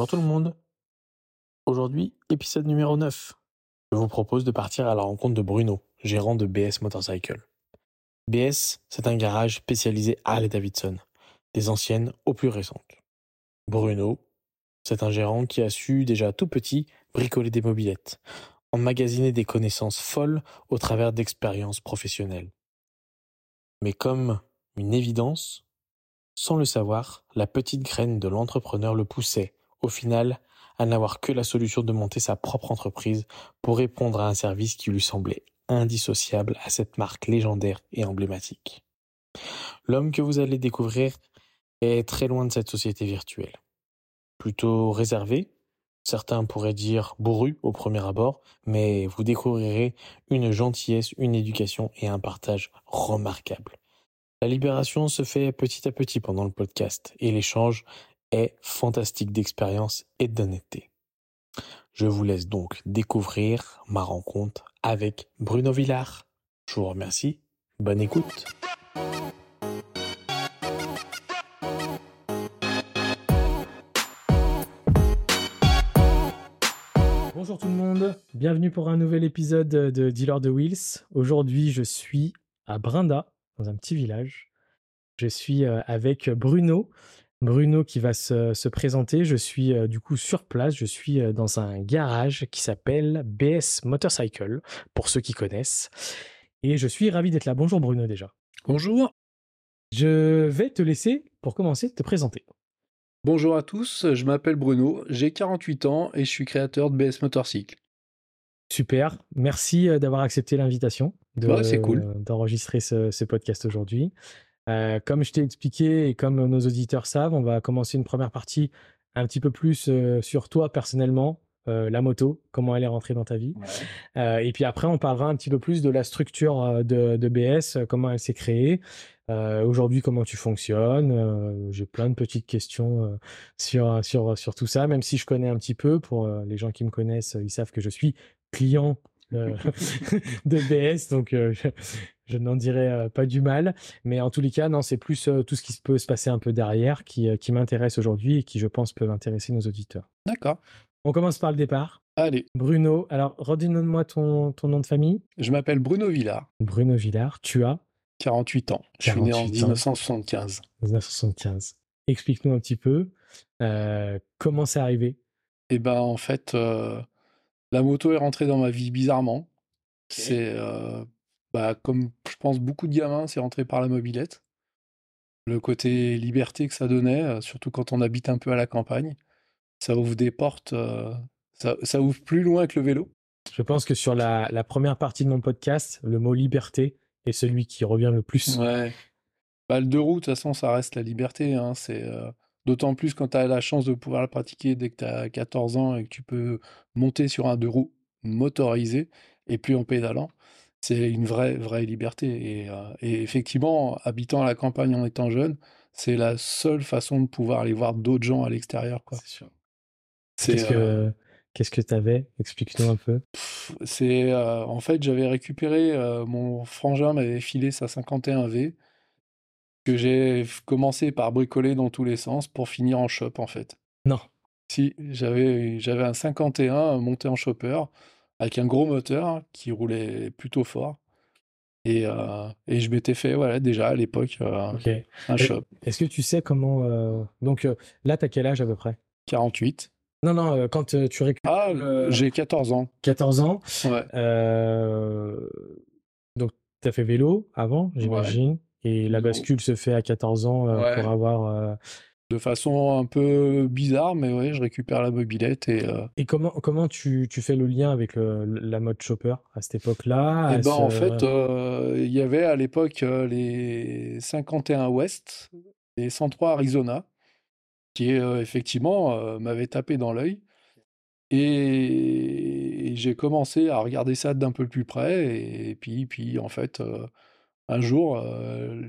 Bonjour tout le monde. Aujourd'hui, épisode numéro 9. Je vous propose de partir à la rencontre de Bruno, gérant de BS Motorcycle. BS, c'est un garage spécialisé Harley Davidson, des anciennes aux plus récentes. Bruno, c'est un gérant qui a su déjà tout petit bricoler des mobilettes, emmagasiner des connaissances folles au travers d'expériences professionnelles. Mais comme une évidence, sans le savoir, la petite graine de l'entrepreneur le poussait, au final, à n'avoir que la solution de monter sa propre entreprise pour répondre à un service qui lui semblait indissociable à cette marque légendaire et emblématique. L'homme que vous allez découvrir est très loin de cette société virtuelle. Plutôt réservé, certains pourraient dire bourru au premier abord, mais vous découvrirez une gentillesse, une éducation et un partage remarquables. La libération se fait petit à petit pendant le podcast et l'échange est fantastique d'expérience et d'honnêteté. Je vous laisse donc découvrir ma rencontre avec Bruno Villard. Je vous remercie. Bonne écoute. Bonjour tout le monde, bienvenue pour un nouvel épisode de Dealer de Wheels. Aujourd'hui, je suis à Brinda, dans un petit village. Je suis euh, avec Bruno. Bruno qui va se, présenter. Je suis euh, du coup sur place. Je suis euh, dans un garage qui s'appelle BS Motorcycle, pour ceux qui connaissent. Et je suis ravi d'être là. Bonjour Bruno déjà. Bonjour. Je vais te laisser, pour commencer, te présenter. Bonjour à tous, je m'appelle Bruno, j'ai 48 ans et je suis créateur de BS Motorcycle. Super, merci d'avoir accepté l'invitation d'enregistrer ce, podcast aujourd'hui. Euh, comme je t'ai expliqué et comme nos auditeurs savent, on va commencer une première partie un petit peu plus euh, sur toi personnellement, euh, la moto, comment elle est rentrée dans ta vie. et puis après, on parlera un petit peu plus de la structure de, de BS, comment elle s'est créée. Aujourd'hui, comment tu fonctionnes. J'ai plein de petites questions sur, sur, sur tout ça, même si je connais un petit peu. Pour les gens qui me connaissent, ils savent que je suis client euh, de BS, donc euh, je, n'en dirai euh, pas du mal. Mais en tous les cas, non, c'est plus tout ce qui peut se passer un peu derrière qui, qui m'intéresse aujourd'hui et qui, je pense, peut intéresser nos auditeurs. D'accord. On commence par le départ. Allez. Bruno, alors redonne-moi ton, ton nom de famille. Je m'appelle Bruno Villard. Bruno Villard, tu as? 48 ans. Je suis né en 1975. 1975. Explique-nous un petit peu comment c'est arrivé? Eh ben, en fait, la moto est rentrée dans ma vie bizarrement. C'est euh, bah, comme je pense beaucoup de gamins, c'est rentré par la mobilette. Le côté liberté que ça donnait, euh, surtout quand on habite un peu à la campagne, ça ouvre des portes, euh, ça, ouvre plus loin que le vélo. Je pense que sur la, première partie de mon podcast, le mot liberté est celui qui revient le plus. Ouais. Bah, le deux roues, de toute façon, ça reste la liberté. Hein. C'est D'autant plus quand tu as la chance de pouvoir le pratiquer dès que tu as 14 ans et que tu peux monter sur un deux roues motorisé et puis en pédalant. C'est une vraie, vraie liberté. Et, euh, effectivement, habitant à la campagne en étant jeune, c'est la seule façon de pouvoir aller voir d'autres gens à l'extérieur. Qu'est-ce que euh, qu'est-ce que tu avais Explique-nous un peu. C'est euh, en fait, j'avais récupéré mon frangin m'avait filé sa 51V que j'ai commencé par bricoler dans tous les sens pour finir en shop en fait. Non. Si, j'avais j'avais un 51 monté en chopper avec un gros moteur qui roulait plutôt fort. Et, euh, et je m'étais fait voilà déjà à l'époque euh, un shop. Est-ce que tu sais comment euh, donc là tu as quel âge à peu près? 48. Non non quand tu récupères Ah j'ai 14 ans. 14 ans. Ouais. donc tu as fait vélo avant, j'imagine. Et la bascule se fait à 14 ans euh, pour avoir. Euh, de façon un peu bizarre, mais ouais, je récupère la mobilette et. Euh et comment comment tu, tu, fais le lien avec la mode chopper à cette époque-là Eh ben en fait, il y avait à l'époque les 51 West et 103 Arizona, qui effectivement m'avaient tapé dans l'œil. Et, j'ai commencé à regarder ça d'un peu plus près. Et, puis, puis en fait, un jour, euh,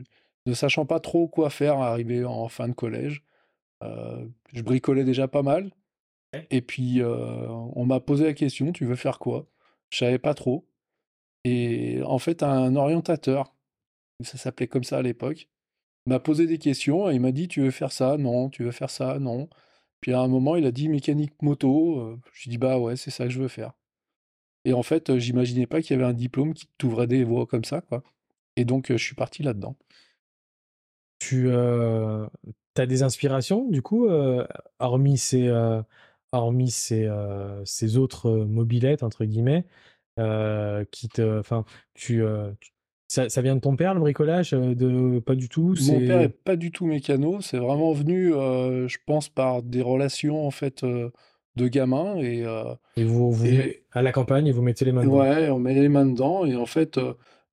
ne sachant pas trop quoi faire, arrivé en fin de collège, euh, je bricolais déjà pas mal. Et puis, euh, on m'a posé la question, tu veux faire quoi? Je savais pas trop. Et en fait, un orientateur, ça s'appelait comme ça à l'époque, m'a posé des questions et il m'a dit, tu veux faire ça? Non, tu veux faire ça? Non. Puis à un moment, il a dit mécanique moto. Je lui dis bah ouais, c'est ça que je veux faire. Et en fait, j'imaginais pas qu'il y avait un diplôme qui t'ouvrait des voies comme ça, quoi. Et donc, euh, je suis parti là-dedans. Tu as des inspirations, du coup, hormis ces, hormis ces, ces autres mobilettes, entre guillemets, qui te. Enfin, tu. Ça, ça, vient de ton père, le bricolage de... Pas du tout Mon père est pas du tout mécano. C'est vraiment venu, je pense, par des relations, en fait, de gamin. Et, et vous, vous à la campagne, et vous mettez les mains dedans Ouais, on met les mains dedans. Et en fait,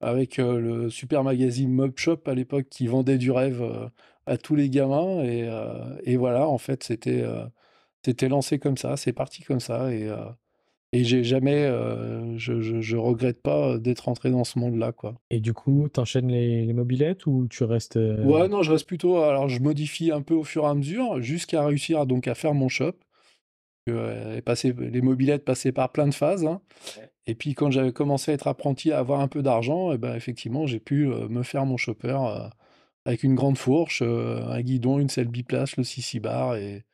avec le super magazine Mob Shop à l'époque qui vendait du rêve à tous les gamins. Et, et voilà, en fait, c'était c'était lancé comme ça, c'est parti comme ça. Et, et j'ai jamais, je, je, je, regrette pas d'être entré dans ce monde-là, quoi. Et du coup, t'enchaînes les, les mobilettes ou tu restes Ouais, non, je reste plutôt. Alors, je modifie un peu au fur et à mesure, jusqu'à réussir donc à faire mon shop. Euh, passé, les mobilettes passaient par plein de phases. Hein. Et puis quand j'avais commencé à être apprenti, à avoir un peu d'argent, et eh ben effectivement, j'ai pu me faire mon chopper avec une grande fourche, un guidon, une selle biplace, le 6 bar et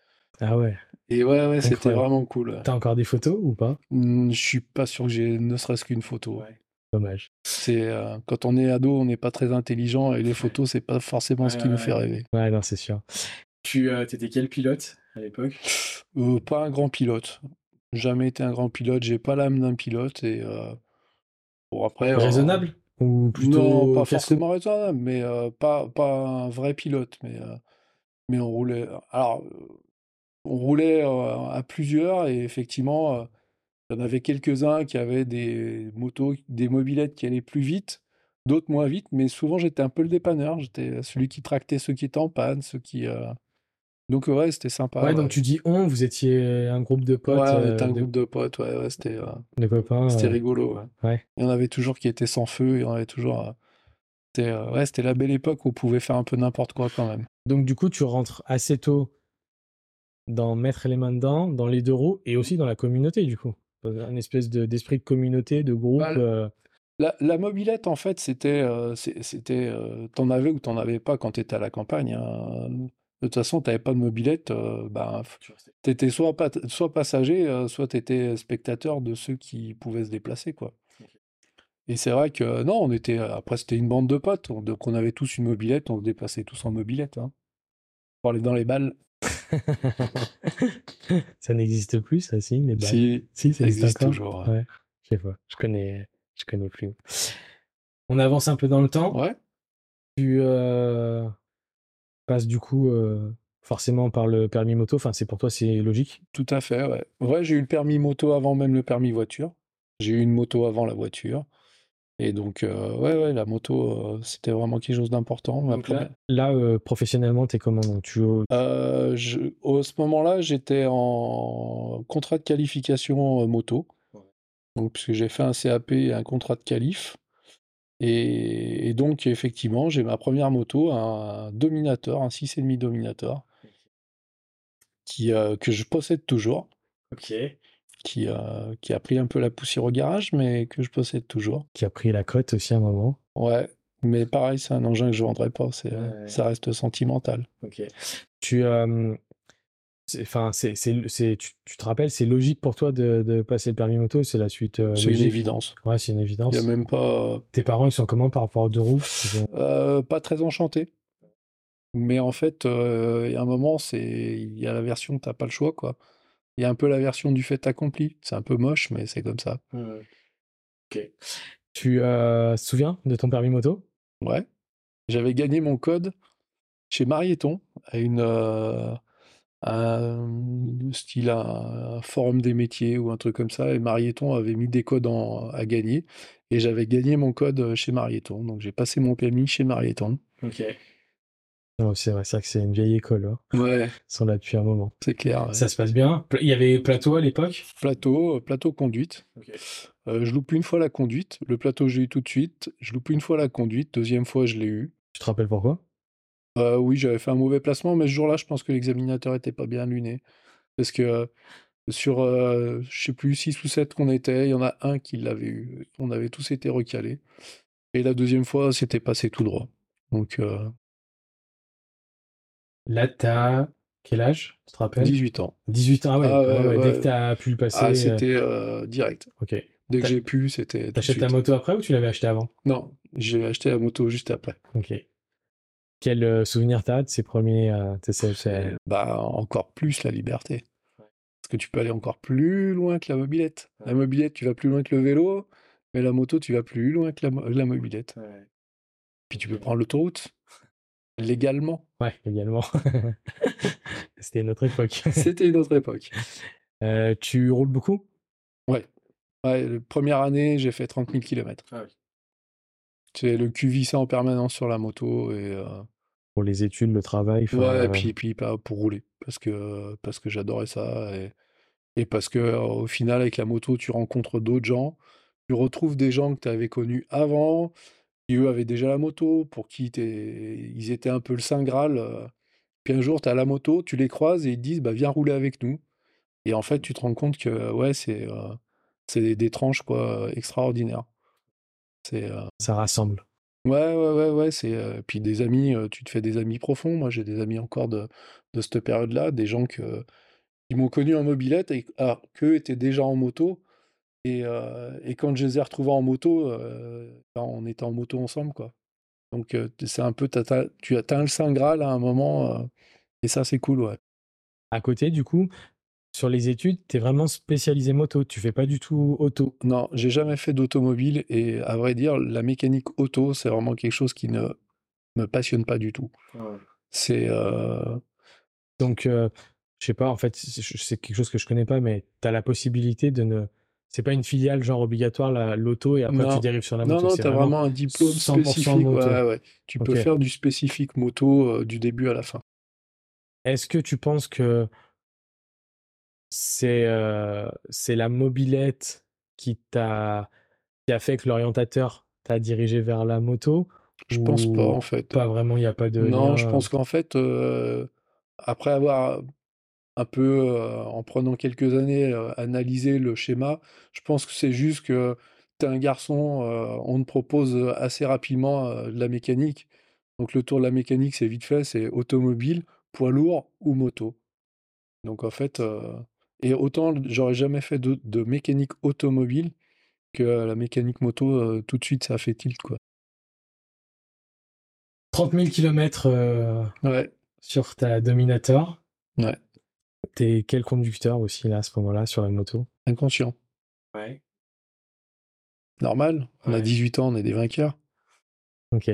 ah ouais. Et ouais, ouais, c'était vraiment cool. T'as encore des photos ou pas? Mmh, Je suis pas sûr que j'ai ne serait-ce qu'une photo. Dommage. C'est quand on est ado, on n'est pas très intelligent et les photos, c'est pas forcément ce qui nous fait rêver. Ouais, non, c'est sûr. Tu étais quel pilote à l'époque? Euh, Pas un grand pilote. Jamais été un grand pilote. J'ai pas l'âme d'un pilote et euh, bon après. Euh, raisonnable ou plutôt Non, pas forcément raisonnable, mais pas pas un vrai pilote. Mais mais on roulait. Alors on roulait à plusieurs et effectivement. Il y en avait quelques-uns qui avaient des motos, des mobilettes qui allaient plus vite, d'autres moins vite, mais souvent j'étais un peu le dépanneur. J'étais celui qui tractait ceux qui étaient en panne, ceux qui, donc ouais, c'était sympa. Ouais, donc tu dis on, vous étiez un groupe de potes. Ouais, on était un groupe de potes, ouais, ouais c'était. copains. C'était rigolo, ouais. Il y en avait toujours qui étaient sans feu, il y en avait toujours. C'était ouais, c'était la belle époque où on pouvait faire un peu n'importe quoi quand même. Donc du coup, tu rentres assez tôt dans mettre les mains dedans, dans les deux roues et aussi dans la communauté du coup. Un espèce d'esprit de, communauté, de groupe. Bah, la, la, mobilette, en fait, c'était. c'était t'en avais ou t'en avais pas quand t'étais à la campagne. Hein. De toute façon, tu n'avais pas de mobilette, euh, bah, tu étais soit, soit passager, euh, soit tu étais spectateur de ceux qui pouvaient se déplacer. quoi. Et c'est vrai que, non, on était, après, c'était une bande de potes, donc on avait tous une mobilette, on se déplaçait tous en mobilette. Hein, pour aller dans les balles. ça n'existe plus, ça, si, les balles? Si, si ça, existe toujours. Ouais. Pas, je connais, je connais plus. On avance un peu dans le temps. Ouais. Tu, euh, passe du coup forcément par le permis moto. Enfin, c'est pour toi, c'est logique? Tout à fait, ouais. Ouais, j'ai eu le permis moto avant même le permis voiture. J'ai eu une moto avant la voiture. Et donc, ouais, ouais, la moto, c'était vraiment quelque chose d'important. Là, professionnellement, tu es comment? Donc, tu... je, Au ce moment-là, j'étais en contrat de qualification moto. Donc, puisque j'ai fait un CAP et un contrat de qualif. Et, donc, effectivement, j'ai ma première moto, un Dominator, un 6,5 Dominator, qui, euh, que je possède toujours. Ok. Qui, euh, qui a pris un peu la poussière au garage, mais que je possède toujours. Qui a pris la cote aussi à un moment. Ouais, mais pareil, c'est un engin que je ne vendrai pas, c'est, ça reste sentimental. Ok. Tu, euh, Enfin, c'est, c'est, tu, tu, te rappelles, c'est logique pour toi de, de, passer le permis moto, c'est la suite. Euh, c'est une évidence. Ouais, c'est une évidence. Il y a même pas. Tes parents, ils sont comment par rapport aux deux roues? Euh, Pas très enchantés. Mais en fait, euh, il y a un moment, c'est il y a la version t'as pas le choix, quoi. Il y a un peu la version du fait accompli. C'est un peu moche, mais c'est comme ça. Ok. Tu te souviens de ton permis moto? Ouais. J'avais gagné mon code chez Marieton à une un style un, forum des métiers ou un truc comme ça. Et Marieton avait mis des codes à gagner. Et j'avais gagné mon code chez Marieton. Donc j'ai passé mon permis chez Marieton. Ok. c'est vrai, c'est que c'est une vieille école. Hein. Ouais. Ils sont là depuis un moment. C'est clair. Ça se passe bien. Il y avait plateau à l'époque? Plateau, plateau conduite. Euh, je loupe une fois la conduite. Le plateau, j'ai eu tout de suite. Je loupe une fois la conduite. Deuxième fois, je l'ai eu. Tu te rappelles pourquoi? Euh, oui, j'avais fait un mauvais placement, mais ce jour-là, je pense que l'examinateur était pas bien luné. Parce que sur, euh, je sais plus, 6 ou 7 qu'on était, il y en a un qui l'avait eu. On avait tous été recalés. Et la deuxième fois, c'était passé tout droit. Donc, Là, t'as Quel âge, tu te rappelles? 18 ans. 18 ans, ah ouais, Ah ouais, ouais, ouais, dès que t'as pu le passer. Ah, euh, c'était direct. Ok. Dès que j'ai pu, c'était T'achètes ta moto après ou tu l'avais acheté avant? Non, j'ai acheté la moto juste après. Ok. Quel euh, souvenir t'as de ces premiers. euh, Bah, encore plus la liberté. Parce que tu peux aller encore plus loin que la mobilette. La mobilette, tu vas plus loin que le vélo, mais la moto, tu vas plus loin que la, la mobilette. Puis tu peux prendre l'autoroute légalement. Ouais, également. C'était une autre époque. C'était une autre époque. Euh, tu roules beaucoup? Ouais. Ouais, la première année, j'ai fait 30 000 km. Ah oui. C'est le cul vissé en permanence sur la moto et euh, Pour les études, le travail. enfin, ouais, euh, et puis, puis pas pour rouler parce que parce que j'adorais ça et, et parce que euh, au final avec la moto tu rencontres d'autres gens, tu retrouves des gens que tu avais connus avant, qui eux avaient déjà la moto, pour qui t'es- ils étaient un peu le saint graal. euh. Puis un jour tu as la moto, tu les croises et ils te disent bah viens rouler avec nous. Et en fait tu te rends compte que ouais c'est euh, c'est des, des tranches quoi extraordinaires. C'est euh, ça rassemble. Ouais, ouais, ouais, ouais, c'est puis des amis, tu te fais des amis profonds. Moi, j'ai des amis encore de, de cette période-là, des gens que, qui m'ont connu en mobilette et ah, qu'eux étaient déjà en moto. Et, et quand je les ai retrouvés en moto, ben, on était en moto ensemble, quoi. Donc, c'est un peu, t'as- t'as- tu atteins le Saint Graal à un moment, et ça, c'est cool, ouais. À côté, du coup, sur les études, t'es vraiment spécialisé moto. Tu fais pas du tout auto. Non, j'ai jamais fait d'automobile et à vrai dire, la mécanique auto, c'est vraiment quelque chose qui ne me passionne pas du tout. C'est euh, Donc, euh, je sais pas, en fait, c'est quelque chose que je connais pas, mais tu as la possibilité de ne. C'est pas une filiale genre obligatoire, la- l'auto, et après Non. tu dérives sur la Non, moto. non, c'est t'as vraiment un diplôme 100% spécifique. moto. Ouais, ouais. Tu peux faire du spécifique moto euh, du début à la fin. Est-ce que tu penses que c'est euh, la mobilette qui t'a qui a fait que l'orientateur t'a dirigé vers la moto Je pense pas, en fait. Pas vraiment, il n'y a pas de. Non, lien, je pense qu'en fait, euh, après avoir un peu, euh, en prenant quelques années, analysé le schéma, je pense que c'est juste que t'es un garçon, on te propose assez rapidement de la mécanique. Donc le tour de la mécanique, c'est vite fait, c'est automobile, poids lourd ou moto. Donc en fait, euh, et autant j'aurais jamais fait de, de mécanique automobile que la mécanique moto, euh, tout de suite, ça a fait tilt, quoi. 30 000 km Ouais, sur ta Dominator. ouais, T'es quel conducteur aussi là à ce moment-là sur la moto? Inconscient. Ouais. Normal, on a Ouais. 18 ans, on est des vainqueurs. Ok.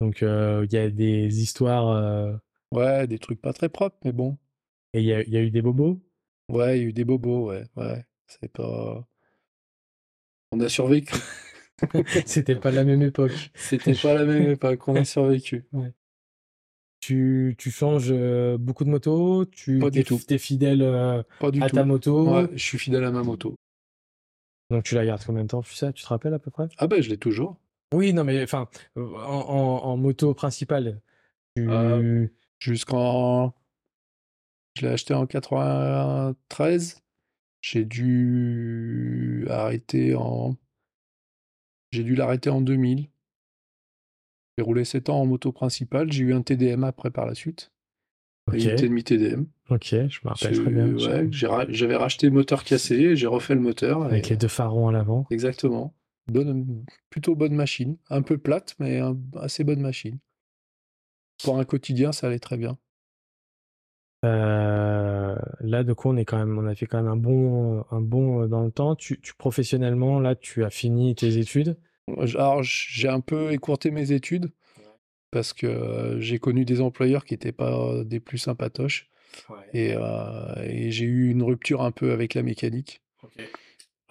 Donc euh, il y a des histoires euh, Ouais, des trucs pas très propres, mais bon. et il y, a- il y a eu des bobos? Ouais, il y a eu des bobos, ouais, ouais. C'est pas. On a survécu. C'était pas la même époque. C'était pas la même époque, on a survécu. Tu, tu changes euh, beaucoup de motos, tu Pas du t'es, tout. t'es fidèle euh, Pas du à tout. ta moto. Ouais, je suis fidèle à ma moto. Donc tu la gardes combien de temps Tu sais, tu te rappelles à peu près? Ah ben, je l'ai toujours. Oui, non, mais enfin, en, en- en moto principale, tu... Euh, Jusqu'en. Je l'ai acheté en 93. J'ai dû arrêter en. J'ai dû l'arrêter en 2000. J'ai roulé 7 ans en moto principale. J'ai eu un TDM après par la suite. ok, Une demi TDM. ok, je me rappelle très bien. ouais, J'avais racheté le moteur cassé, j'ai refait le moteur. Avec et- les deux farons à l'avant. Exactement. Bonne, plutôt bonne machine. Un peu plate, mais un- assez bonne machine. Pour un quotidien, ça allait très bien. Euh, là, de coup, on est quand même, on a fait quand même un bon, un bon euh, dans le temps. Tu, tu professionnellement, là, tu as fini tes études? Alors, j'ai un peu écourté mes études parce que euh, j'ai connu des employeurs qui n'étaient pas des plus sympatoches et, euh, et j'ai eu une rupture un peu avec la mécanique.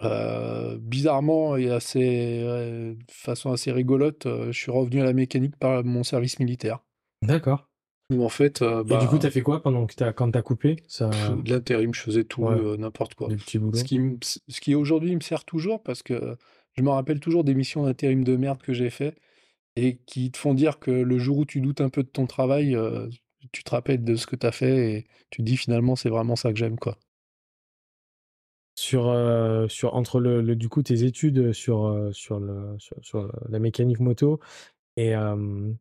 Euh, bizarrement et assez, euh, de façon assez rigolote, euh, je suis revenu à la mécanique par mon service militaire. D'accord. En fait, euh, Et bah, du coup, t'as fait quoi pendant que t'as, quand t'as coupé ça, de l'intérim, je faisais tout, Ouais. euh, n'importe quoi. Ce qui, ce qui aujourd'hui me sert toujours parce que je me rappelle toujours des missions d'intérim de merde que j'ai fait et qui te font dire que le jour où tu doutes un peu de ton travail, euh, tu te rappelles de ce que tu as fait et tu te dis finalement c'est vraiment ça que j'aime quoi. Sur, euh, sur entre le, le- du coup tes études sur, sur, le, sur, sur la mécanique moto et, euh,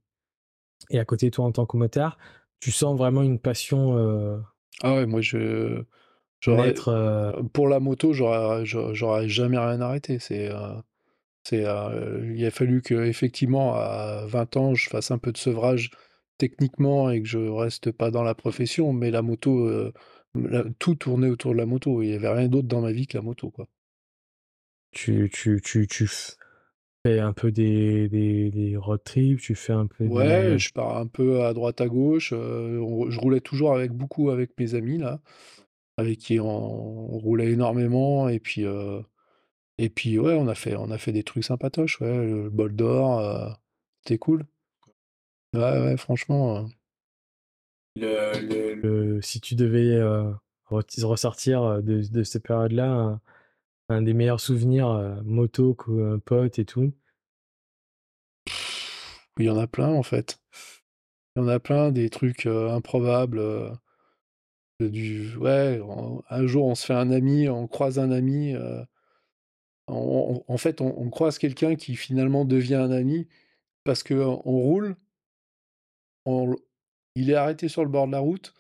et à côté toi en tant que motard, tu sens vraiment une passion euh, Ah ouais, moi je j'aurais euh, pour la moto, j'aurais j'aurais jamais rien arrêté. C'est euh, c'est euh, il a fallu que effectivement à 20 ans, je fasse un peu de sevrage techniquement et que je reste pas dans la profession, mais la moto, la- tout tournait autour de la moto. Il y avait rien d'autre dans ma vie que la moto, quoi. tu, tu, tu, tu fais un peu des, des, des road trips, tu fais un peu Ouais, des... je pars un peu à droite à gauche. euh, on- je roulais toujours avec beaucoup avec mes amis là, avec qui on, on roulait énormément et puis euh, et puis ouais, on a fait on a fait des trucs sympatoches. Ouais, le bol d'or, euh, c'était cool. Ouais, ouais, franchement. euh, Le, le- le- si tu devais euh, re- ressortir euh, de, de cette période-là, un, des meilleurs souvenirs, moto, co- euh, pote et tout, il y en a plein en fait. Il y en a plein des trucs improbables. un jour on se fait un ami, on croise un ami. en fait, on, croise quelqu'un qui finalement devient un ami parce que on roule. on- il est arrêté sur le bord de la route.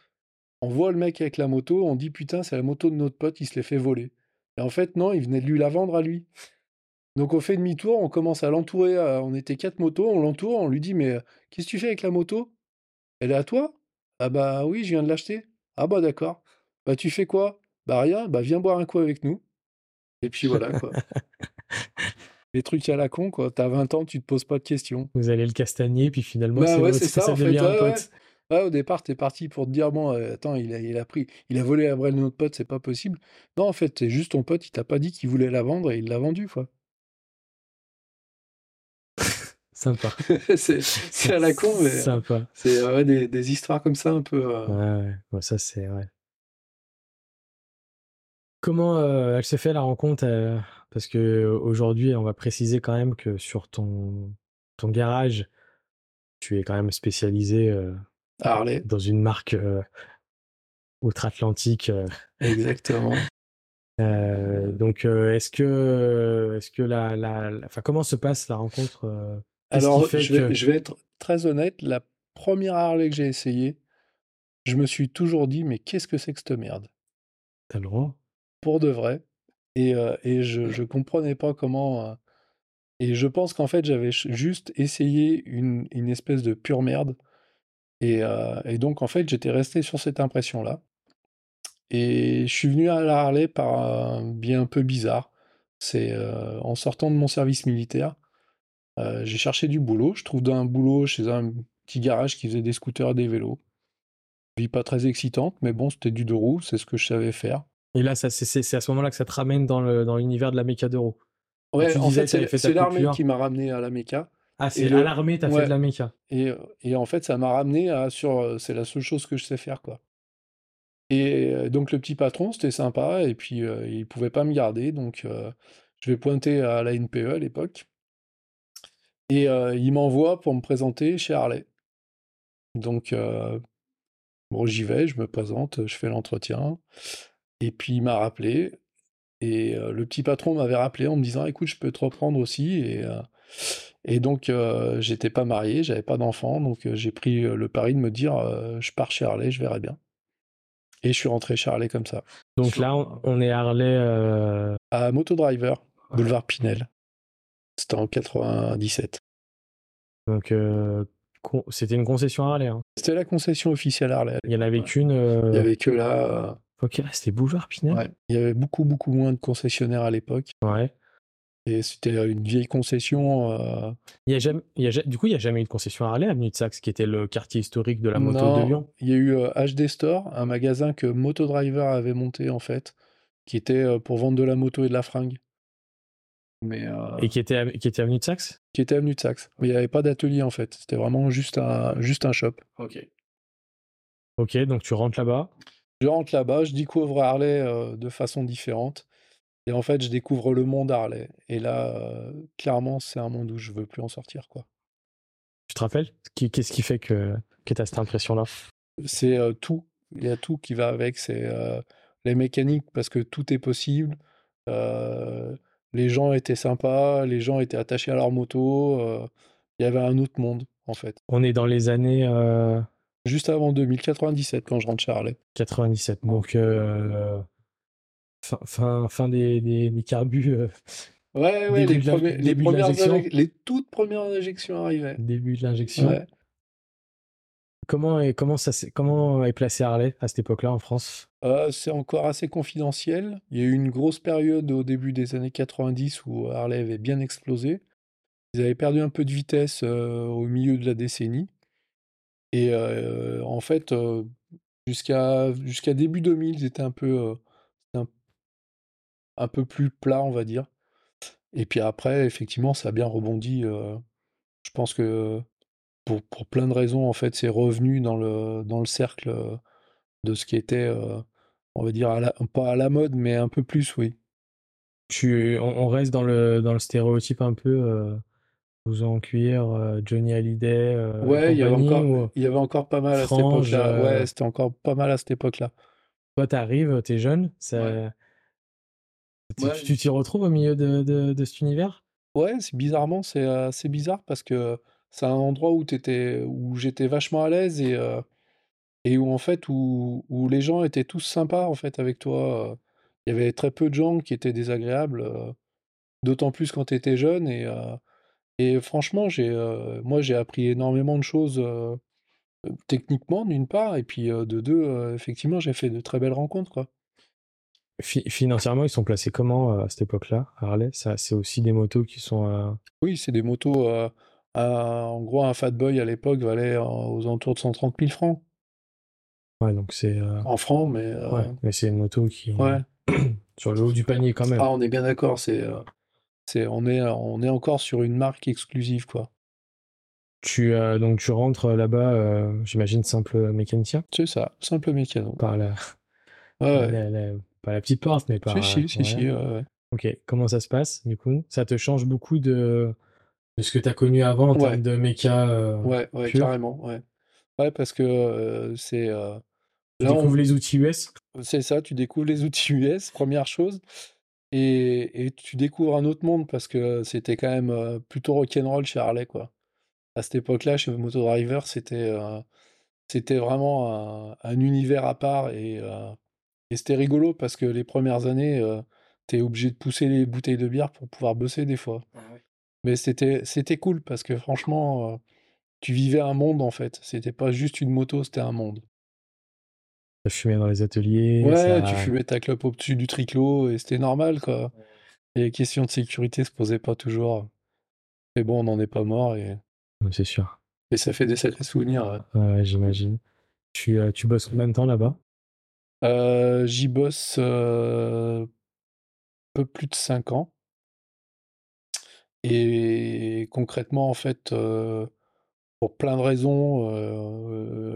On voit le mec avec la moto, on dit putain, c'est la moto de notre pote, il se l'est fait voler. Et en fait, non, il venait de lui la vendre à lui. Donc on fait demi-tour, on commence à l'entourer. on était quatre motos, on l'entoure, on lui dit mais euh, qu'est-ce que tu fais avec la moto? Elle est à toi? Ah bah oui, je viens de l'acheter. Ah bah d'accord. Bah tu fais quoi? Bah rien, bah viens boire un coup avec nous. Et puis voilà quoi. Les trucs à la con quoi. T'as 20 ans, tu te poses pas de questions. vous allez le castagner, puis finalement, Bah c'est ouais, ça, en fait, devient un ouais. pote. Ouais, au départ, t'es parti pour te dire, bon, euh, attends, il a, il a pris, il a volé la brelle de notre pote, c'est pas possible. Non, en fait, c'est juste ton pote, il t'a pas dit qu'il voulait la vendre et il l'a vendue, quoi. Sympa. c'est à la con, mais Sympa. c'est euh, ouais, des, des histoires comme ça un peu. euh, Ouais, ouais. Bon, ça, c'est... Ouais. Comment euh, elle se fait la rencontre Parce que aujourd'hui, on va préciser quand même que sur ton, ton garage, tu es quand même spécialisé Harley, dans une marque euh, outre-Atlantique. euh, exactement. euh, donc, euh, est-ce que, est-ce que la, la, la- comment se passe la rencontre euh, Alors, je vais, que je vais être très honnête, la première Harley que j'ai essayée, je me suis toujours dit, mais qu'est-ce que c'est que cette merde? T'as le droit Pour de vrai. Et, et je, je comprenais pas comment. Et je pense qu'en fait, j'avais juste essayé une, une espèce de pure merde. Et, euh, et donc, en fait, j'étais resté sur cette impression-là. Et je suis venu à la Harley par un biais un peu bizarre. C'est euh, en sortant de mon service militaire, euh, j'ai cherché du boulot. Je trouve un boulot chez un petit garage qui faisait des scooters et des vélos. Vie pas très excitante, mais bon, c'était du deux roues, c'est ce que je savais faire. Et là, c'est, c'est- c'est à ce moment-là que ça te ramène dans, l'univers de la méca. Ouais, en fait, que t'avais c'est l'armée qui m'a ramené à la méca. Ah, c'est à l'armée, t'as ouais. fait de la méca. Et, et en fait, ça m'a ramené à sur. euh, C'est la seule chose que je sais faire, quoi. Et euh, donc, le petit patron, c'était sympa, et puis euh, il pouvait pas me garder, donc euh, je vais pointer à la NPE à l'époque. Et euh, il m'envoie pour me présenter chez Harley. Donc, bon, j'y vais, je me présente, je fais l'entretien, et puis il m'a rappelé. Et le petit patron m'avait rappelé en me disant écoute, je peux te reprendre aussi. Et, et donc, euh, j'étais pas marié, j'avais pas d'enfant, donc euh, j'ai pris euh, le pari de me dire euh, je pars chez Harley, je verrai bien. Et je suis rentré chez Harley comme ça. Donc là, on, est Harley. euh, À Motodriver, boulevard Pinel. C'était en 97. donc, c'était une concession Harley. hein. C'était la concession officielle Harley. Il y en avait qu'une. Il y avait que là. Ok, c'était Boulevard Pinel? ouais. Il y avait beaucoup, beaucoup moins de concessionnaires à l'époque. Ouais. Et c'était une vieille concession. euh, Il y a jamais, il y a ja- du coup, il n'y a jamais eu de concession Harley à Avenue de Saxe, qui était le quartier historique de la moto Non, de Lyon? Il y a eu euh, HD Store, un magasin que Motodriver avait monté en fait, qui était euh, pour vendre de la moto et de la fringue. Mais euh, Et qui était, à- qui était Avenue de Saxe qui était avenue de Saxe. Mais il n'y avait pas d'atelier en fait. C'était vraiment juste un, juste un shop. Ok. Ok, donc tu rentres là-bas? Je rentre là-bas, je découvre Harley euh, de façon différente. Et en fait, je découvre le monde Harley. Et là, euh, clairement, c'est un monde où je veux plus en sortir, quoi. Tu te rappelles? Qu'est-ce qui fait que, que tu as cette impression-là? C'est euh, tout. Il y a tout qui va avec. C'est euh, les mécaniques parce que tout est possible. Les gens étaient sympas. Les gens étaient attachés à leur moto. il y avait un autre monde, en fait. On est dans les années. Juste avant 2000, 97 quand je rentre chez Harley. 97. Donc, euh, fin, fin, fin des, des, des carbus. euh, Ouais, ouais, les, premiers- premières toutes premières injections arrivaient. début de l'injection. Ouais. Comment, est, comment, ça, comment est placé Harley à cette époque-là en France? Euh, c'est encore assez confidentiel. Il y a eu une grosse période au début des années 90 où Harley avait bien explosé. Ils avaient perdu un peu de vitesse euh, au milieu de la décennie. Et euh, en fait, jusqu'à jusqu'à début 2000, ils étaient un peu, un peu plus plat, on va dire. Et puis après, effectivement, ça a bien rebondi. euh, je pense que pour, pour plein de raisons, en fait, c'est revenu dans le, dans le cercle de ce qui était, euh, on va dire, à la- pas à la mode, mais un peu plus, oui. tu, on, on reste dans le, dans le stéréotype un peu euh, vous en cuir, Johnny Hallyday, Ouais, il y avait encore, il y avait encore pas mal à cette époque-là. euh, Ouais, c'était encore pas mal à cette époque-là. Toi, t'arrives, t'es jeune, ça... Ouais. Tu- Ouais. tu t'y retrouves au milieu de, de, de cet univers? Ouais, c'est bizarrement, c'est euh, c'est bizarre parce que c'est un endroit où t'étais, où j'étais vachement à l'aise et, euh, et où en fait où, où les gens étaient tous sympas en fait avec toi. euh. Il y avait très peu de gens qui étaient désagréables, euh, d'autant plus quand t'étais jeune et, euh, et franchement j'ai euh, moi j'ai appris énormément de choses euh, euh, techniquement d'une part et puis euh, de deux euh, effectivement j'ai fait de très belles rencontres quoi. Fi- Financièrement, ils sont placés comment euh, à cette époque-là, Harley? C'est aussi des motos qui sont... euh, Oui, c'est des motos. euh, en gros, un Fat Boy à l'époque valait euh, aux alentours de 130 000 francs. Ouais, donc c'est... euh, En francs, mais. Ouais, mais c'est une moto qui... ouais. sur le haut du panier quand même. Ah, on est bien d'accord. C'est, c'est, on est, on est encore sur une marque exclusive, quoi. Tu, donc tu rentres là-bas, j'imagine, simple mécanicien? C'est ça, simple mécano. par la, Ouais, ouais. la- la- pas la petite porte, mais par... Si, si, si, ouais. si. Ok, comment ça se passe du coup? Ça te change beaucoup de, de ce que tu as connu avant en Ouais. termes de méca euh, Ouais, ouais, carrément, ouais. Ouais, parce que euh, c'est. euh, Tu on- découvres les outils US C'est ça, tu découvres les outils US, première chose. Et, et tu découvres un autre monde parce que c'était quand même euh, plutôt rock'n'roll chez Harley, quoi. À cette époque-là, chez Moto Driver, c'était euh, c'était vraiment un, un univers à part et, euh, et c'était rigolo parce que les premières années, euh, t'es obligé de pousser les bouteilles de bière pour pouvoir bosser des fois. Mais c'était c'était cool parce que franchement, euh, tu vivais un monde en fait. C'était pas juste une moto, c'était un monde. Ça fumait dans les ateliers. Ouais, ça- tu fumais ta clope au-dessus du triclot et c'était normal, quoi. Et les questions de sécurité se posaient pas toujours. Mais bon, on n'en est pas mort et, C'est sûr. et ça fait des sacrés souvenirs. ouais. Ouais, j'imagine. Tu, euh, tu bosses combien de temps là-bas? Euh, j'y bosse euh, un peu plus de 5 ans. Et concrètement, en fait, pour plein de raisons,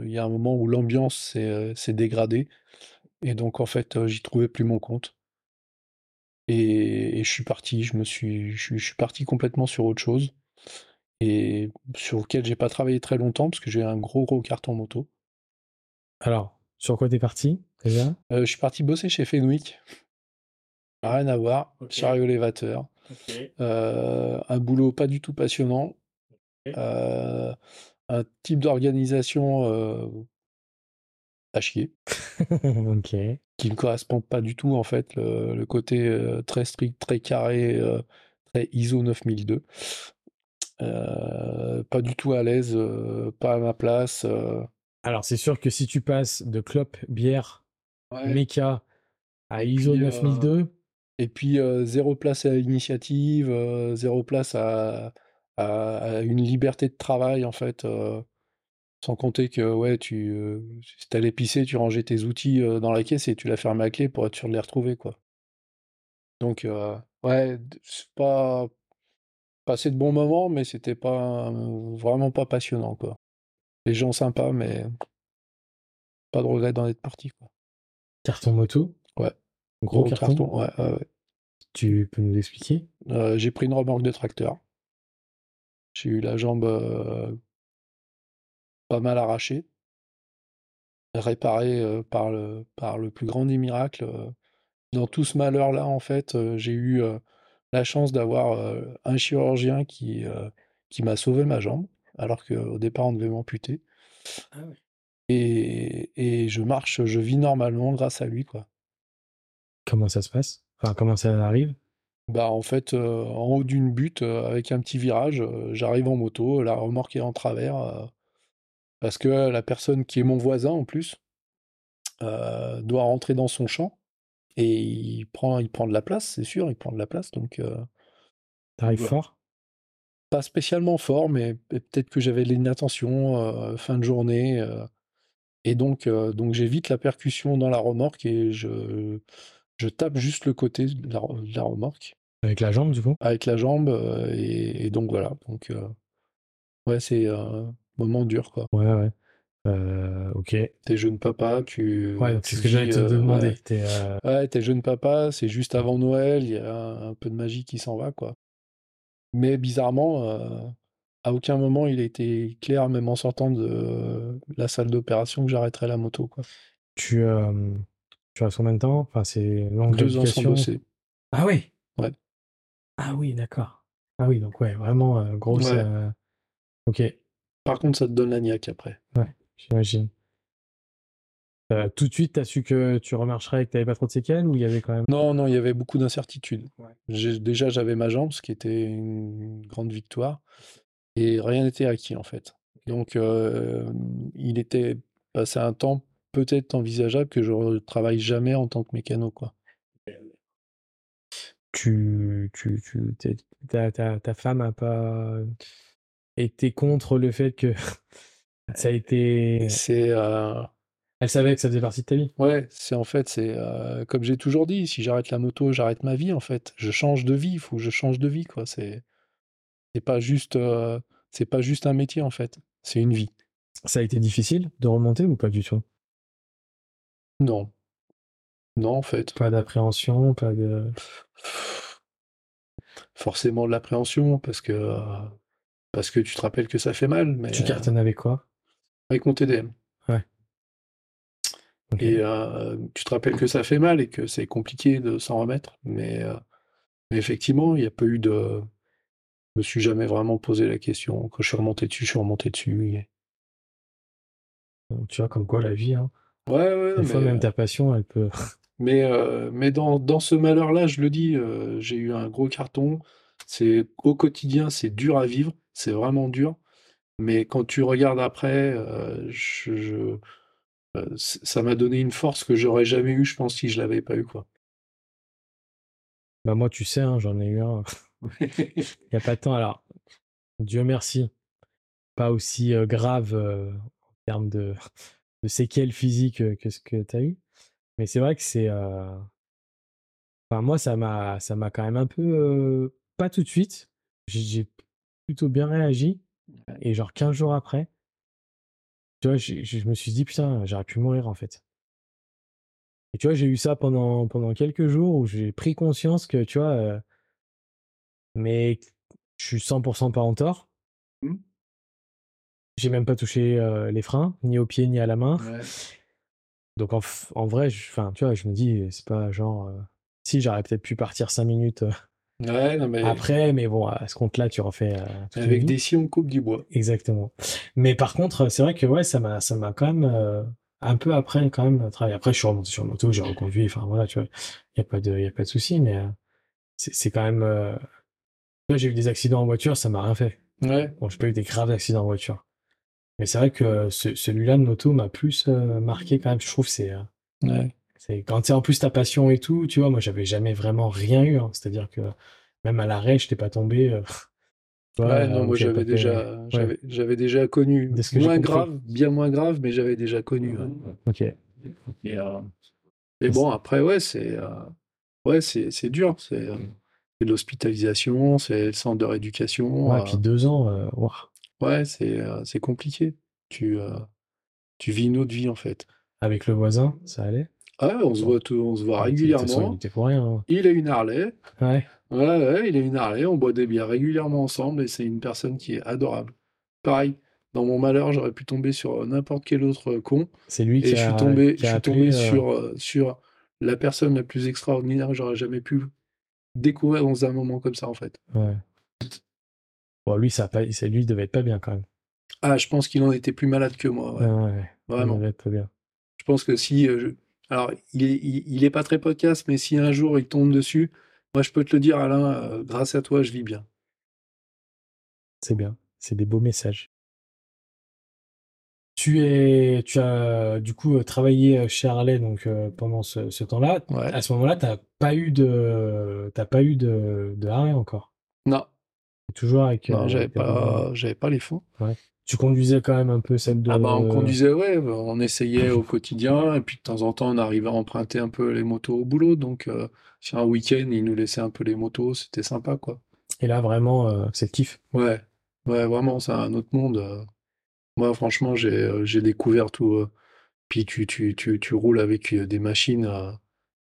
il y a un moment où l'ambiance s'est dégradée. Et donc, en fait, j'y trouvais plus mon compte. Et, je suis parti, je me suis, je, suis- je suis parti complètement sur autre chose. Et sur lequel j'ai pas travaillé très longtemps parce que j'ai un gros gros carton moto. Alors, sur quoi t'es parti déjà? Euh, je suis parti bosser chez Fenwick. Rien à voir, chariot élévateur. Euh, un boulot pas du tout passionnant. Euh, un type d'organisation euh, à chier, qui ne correspond pas du tout en fait. Le, le côté euh, très strict, très carré, euh, très ISO 9002. Euh, pas du tout à l'aise, euh, pas à ma place. Alors, c'est sûr que si tu passes de clope, bière, Ouais. méca à ISO puis, euh, 9002, Et puis euh, zéro place à l'initiative, euh, zéro place à, à- à une liberté de travail en fait. euh, sans compter que ouais, tu euh, si t'allais pisser, tu rangeais tes outils euh, dans la caisse et tu la fermais à clé pour être sûr de les retrouver quoi. Donc euh, ouais, d- c'est pas passé de bons moments, mais c'était pas euh, vraiment pas passionnant quoi. Les gens sympas, mais pas de regret d'en être parti quoi. carton moto? Ouais. Gros, carton? ouais, ouais, ouais. Tu peux nous expliquer? Euh, j'ai pris une remorque de tracteur. J'ai eu la jambe euh, pas mal arrachée, réparée euh, par le, par le plus grand des miracles. Dans tout ce malheur-là, en fait, j'ai eu la chance d'avoir un chirurgien qui, qui m'a sauvé ma jambe, alors qu'au départ, on devait m'amputer. Ah ouais. et, et je marche, je vis normalement grâce à lui, quoi. Comment ça se passe? Enfin, comment ça arrive? Bah, en fait, euh, en haut d'une butte, euh, avec un petit virage, euh, j'arrive en moto, la remorque est en travers, parce que la personne qui est mon voisin, en plus, doit rentrer dans son champ, et il prend, il prend de la place, c'est sûr, il prend de la place, donc T'arrives Ouais. fort? Pas spécialement fort, mais peut-être que j'avais l'inattention, euh, fin de journée, euh, et donc, euh, donc j'évite la percussion dans la remorque et je, je tape juste le côté de la, de la remorque Avec la jambe, du coup? Avec la jambe, euh, et, et donc voilà. Donc, euh, ouais, c'est un moment dur, quoi. Ouais, ouais. Ok. T'es jeune papa, tu. Ouais, c'est ce que j'allais te demander. ouais. T'es, Ouais, t'es jeune papa, c'est juste avant Noël, il y a un, un peu de magie qui s'en va, quoi. Mais bizarrement, euh, à aucun moment il a été clair, même en sortant de la salle d'opération, que j'arrêterais la moto, quoi. tu, euh, tu as combien de temps? Enfin, c'est Deux ans sans bosser. Ah oui Ouais. Ah oui, d'accord. Ah oui, donc ouais, vraiment euh, grosse. Ouais. euh, Ok, Par contre, ça te donne la niaque après. j'imagine. Euh, tout de suite, t'as su que tu remarcherais et que t'avais pas trop de séquelles ou il y avait quand même. Non, non, il y avait beaucoup d'incertitudes. Ouais. Déjà, j'avais ma jambe, ce qui était une grande victoire, et rien n'était acquis en fait. Donc, euh, il était passé un temps peut-être envisageable que je ne travaille jamais en tant que mécano, quoi. Tu, tu, tu, ta femme a pas été contre le fait que ça a été. C'est euh, Elle savait que ça faisait partie de ta vie. ouais, c'est en fait, c'est euh, comme j'ai toujours dit, si j'arrête la moto, j'arrête ma vie en fait. Je change de vie, il faut que je change de vie, quoi. C'est c'est pas juste, euh, c'est pas juste un métier en fait, c'est une vie. Ça a été difficile de remonter ou pas du tout? Non, non en fait. Pas d'appréhension, pas de. forcément de l'appréhension parce que euh, parce que tu te rappelles que ça fait mal mais Tu cartonnes avec quoi? Avec mon TDM Et euh, tu te rappelles que ça fait mal et que c'est compliqué de s'en remettre mais, euh, mais effectivement il n'y a pas eu de je me suis jamais vraiment posé la question quand je suis remonté dessus je suis remonté dessus et- Donc, tu vois, comme quoi la vie, hein. ouais ouais Des mais, fois, même euh, ta passion, elle peut. mais, euh, mais dans, dans ce malheur là je le dis j'ai eu un gros carton c'est au quotidien c'est dur à vivre c'est vraiment dur Mais quand tu regardes après, je, ça m'a donné une force que j'aurais jamais eu, je pense, si je l'avais pas eu, quoi. Bah, moi, tu sais, hein, j'en ai eu un. Il n'y a pas de temps. Alors, Dieu merci, pas aussi euh, grave euh, en termes de, de séquelles physiques euh, que ce que tu as eu. Mais c'est vrai que c'est. euh, Enfin, moi, ça m'a, ça m'a quand même un peu. euh, Pas tout de suite. J'ai- J'ai plutôt bien réagi. Et genre 15 jours après, tu vois, j'ai- je me suis dit, putain, j'aurais pu mourir en fait. Et tu vois, j'ai eu ça pendant, pendant quelques jours où j'ai pris conscience que, tu vois, euh, mais je suis 100% pas en tort. Hmm. J'ai même pas touché euh, les freins, ni au pied, ni à la main. Ouais. Donc en, en vrai, je, tu vois, je me dis, c'est pas genre. euh, si, j'aurais peut-être pu partir 5 minutes Ouais, non, mais après, mais bon, à ce compte-là, tu refais. euh, avec des scies, on coupe du bois. Exactement. Mais par contre, c'est vrai que ouais, ça m'a, ça m'a quand même euh, un peu après quand même travaillé. Après, je suis remonté sur moto, j'ai reconduit. Enfin voilà, tu vois, y a pas de, y a pas de souci, mais euh, c'est, quand même. euh, tu vois, j'ai eu des accidents en voiture, ça m'a rien fait. Ouais, Bon, j'ai pas eu des graves accidents en voiture. Mais c'est vrai que ce- celui-là de moto m'a plus euh, marqué quand même. Je trouve que c'est, euh, ouais. C'est quand c'est en plus ta passion et tout, tu vois. Moi, j'avais jamais vraiment rien eu. hein. C'est-à-dire que même à l'arrêt, je t'ai pas tombé. euh, Ouais, non, euh, moi j'avais déjà, ouais. j'avais, j'avais déjà connu, De ce que j'ai moins grave, bien moins grave, mais j'avais déjà connu. ouais. Ok. Et, euh, et bon, après, ouais, c'est, euh, ouais, c'est, c'est dur. C'est, c'est de l'hospitalisation, c'est le centre de rééducation. Ouais, euh, puis deux ans, euh, ouah. ouais, c'est, euh, c'est compliqué. Tu, euh, tu vis une autre vie en fait. Avec le voisin, ça allait? Ah, ouais, on se voit, tout, on se voit De toute façon, il régulièrement. était pour rien. hein. Il a une Harley. Ouais. Ouais, ouais, il a une Harley. On boit des bières régulièrement ensemble et c'est une personne qui est adorable. Pareil, dans mon malheur, j'aurais pu tomber sur n'importe quel autre con. C'est lui Et qui je a, suis tombé, qui je a suis appelé, tombé euh, sur, euh, sur la personne la plus extraordinaire que j'aurais jamais pu découvrir dans un moment comme ça, en fait. ouais. Bon, lui, ça a pas, c'est lui, il devait être pas bien quand même. Ah, je pense qu'il en était plus malade que moi. ouais. Ouais, ouais. Vraiment. Ouais, très bien. Je pense que si. euh, je- Alors, il est, il, il est pas très podcast, mais si un jour il tombe dessus, moi je peux te le dire, Alain, euh, grâce à toi, je vis bien. C'est bien. C'est des beaux messages. Tu es, tu as du coup euh, travaillé chez Harley donc euh, pendant ce, ce temps-là. Ouais. À ce moment-là, t'as pas eu de, t'as pas eu de, de Harley encore? Non, Toujours avec. non, euh, j'avais pas, j'avais pas les fonds. Tu conduisais quand même un peu celle de. Ah bah on conduisait, ouais, bah, on essayait au quotidien, et puis de temps en temps on arrivait à emprunter un peu les motos au boulot, donc euh, si un week-end ils nous laissaient un peu les motos, c'était sympa quoi. Et là vraiment, euh, c'est le kiff. Ouais, ouais, vraiment, c'est un autre monde. euh. Moi franchement j'ai euh, découvert tout. euh, Puis tu, tu, tu, tu roules avec des machines,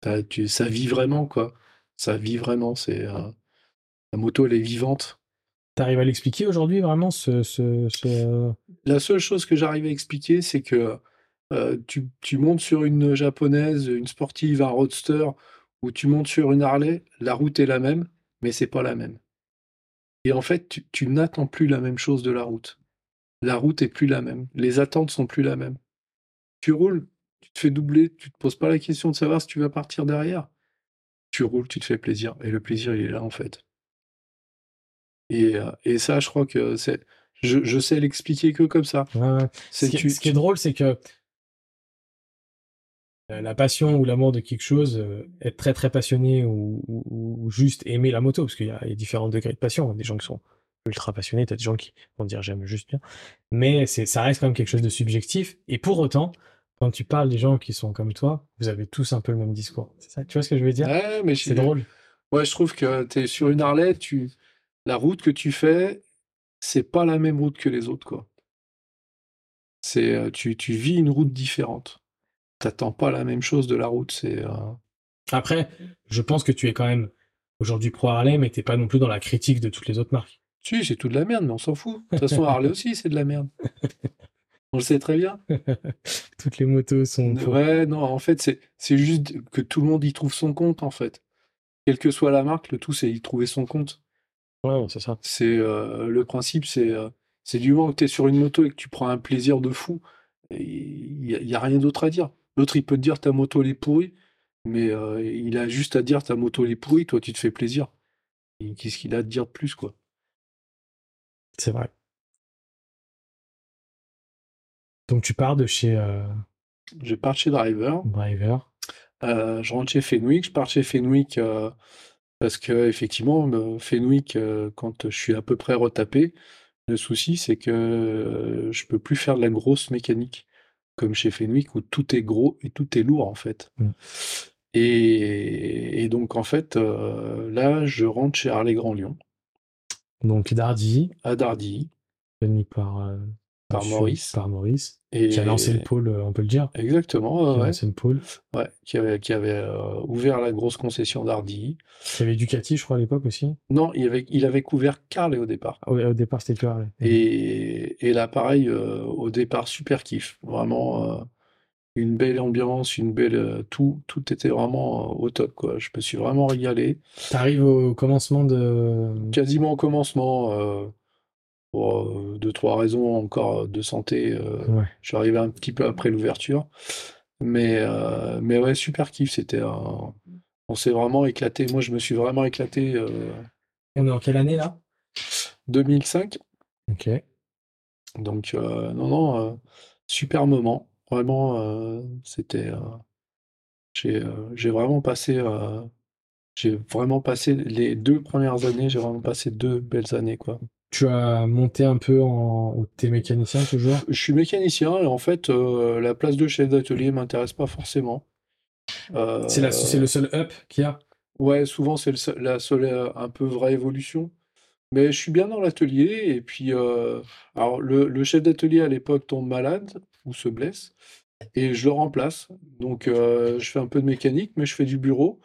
ça vit vraiment quoi. Ça vit vraiment, c'est la moto elle est vivante. T'arrives à l'expliquer aujourd'hui vraiment ce, ce, ce- La seule chose que j'arrive à expliquer, c'est que euh, tu, montes sur une japonaise, une sportive, un roadster, ou tu montes sur une Harley, la route est la même, mais c'est pas la même. Et en fait, tu, tu n'attends plus la même chose de la route. La route est plus la même. Les attentes sont plus la même. Tu roules, tu te fais doubler, tu te poses pas la question de savoir si tu vas partir derrière. Tu roules, tu te fais plaisir. Et le plaisir, il est là, en fait. Et, euh, et ça, je crois que c'est. Je, je sais l'expliquer que comme ça. Ouais, ouais. C'est Ce qui, tu- ce qui est drôle, c'est que euh, la passion ou l'amour de quelque chose, euh, être très très passionné ou, ou- ou juste aimer la moto, parce qu'il y, a il y a différents degrés de passion. Des gens qui sont ultra passionnés, t'as des gens qui vont dire j'aime juste bien. Mais c'est, ça reste quand même quelque chose de subjectif. Et pour autant, quand tu parles des gens qui sont comme toi, vous avez tous un peu le même discours. C'est ça, tu vois ce que je veux dire? Ouais, mais C'est drôle. Ouais, je trouve que tu es sur une Harley, tu... la route que tu fais, c'est pas la même route que les autres, quoi. C'est, euh, tu, tu vis une route différente. T'attends pas la même chose de la route, c'est... euh, Après, je pense que tu es quand même aujourd'hui pro Harley, mais t'es pas non plus dans la critique de toutes les autres marques. Si, c'est tout de la merde, mais on s'en fout. De toute façon, Harley aussi, c'est de la merde. On le sait très bien. Toutes les motos sont. Ouais, non, en fait, c'est c'est juste que tout le monde y trouve son compte, en fait. Quelle que soit la marque, le tout, c'est y trouver son compte. Ouais, c'est ça. C'est euh, le principe, c'est euh, c'est du moment que tu es sur une moto et que tu prends un plaisir de fou, il n'y a, rien d'autre à dire. L'autre, il peut te dire ta moto elle est pourrie, mais euh, il a juste à dire ta moto elle est pourrie, toi tu te fais plaisir. Qu'est-ce qu'il a à te dire de plus, quoi? C'est vrai. Donc tu pars de chez euh, Je pars chez Driver, Driver. euh, je rentre chez Fenwick, je pars chez Fenwick euh, parce que effectivement, Fenwick, euh, quand je suis à peu près retapé, le souci c'est que euh, je peux plus faire de la grosse mécanique comme chez Fenwick où tout est gros et tout est lourd en fait. Mm. Et, et donc en fait, euh, là, je rentre chez Harley Grand Lyon, Donc Dardy, à Dardilly, tenu par, Par Maurice. Par Maurice. et Qui a lancé le pôle, euh, on peut le dire. Exactement, Qui a ouais, lancé le pôle. ouais, qui avait, qui avait euh, ouvert la grosse concession Dardilly. Il y avait Ducati, je crois, à l'époque aussi. Non, il avait, il avait couvert Carlet au départ. Ah au départ, c'était Harley. Et, et là, pareil, euh, au départ, super kiff. Vraiment, euh, une belle ambiance, une belle. tout, tout était vraiment au top, quoi. Je me suis vraiment régalé. T'arrives au commencement de. Quasiment au commencement, pour euh, deux, trois raisons encore de santé. euh, Ouais. je suis arrivé un petit peu après l'ouverture. Mais, euh, mais ouais, super kiff. C'était un- On s'est vraiment éclaté. Moi, je me suis vraiment éclaté. euh, On est en quelle année là? 2005. Ok. Donc, euh, non, non, euh, super moment. Vraiment, euh, c'était. euh, j'ai euh, j'ai vraiment passé. euh, j'ai vraiment passé les deux premières années, j'ai vraiment passé deux belles années, quoi. Tu as monté un peu en. T'es mécanicien toujours? Je suis mécanicien et en fait, euh, la place de chef d'atelier m'intéresse pas forcément. Euh, C'est la- c'est le seul up qu'il y a? Ouais, souvent c'est le la seule euh, un peu vraie évolution. Mais je suis bien dans l'atelier et puis euh, alors le, le chef d'atelier à l'époque tombe malade ou se blesse et je le remplace. Donc je fais un peu de mécanique, mais je fais du bureau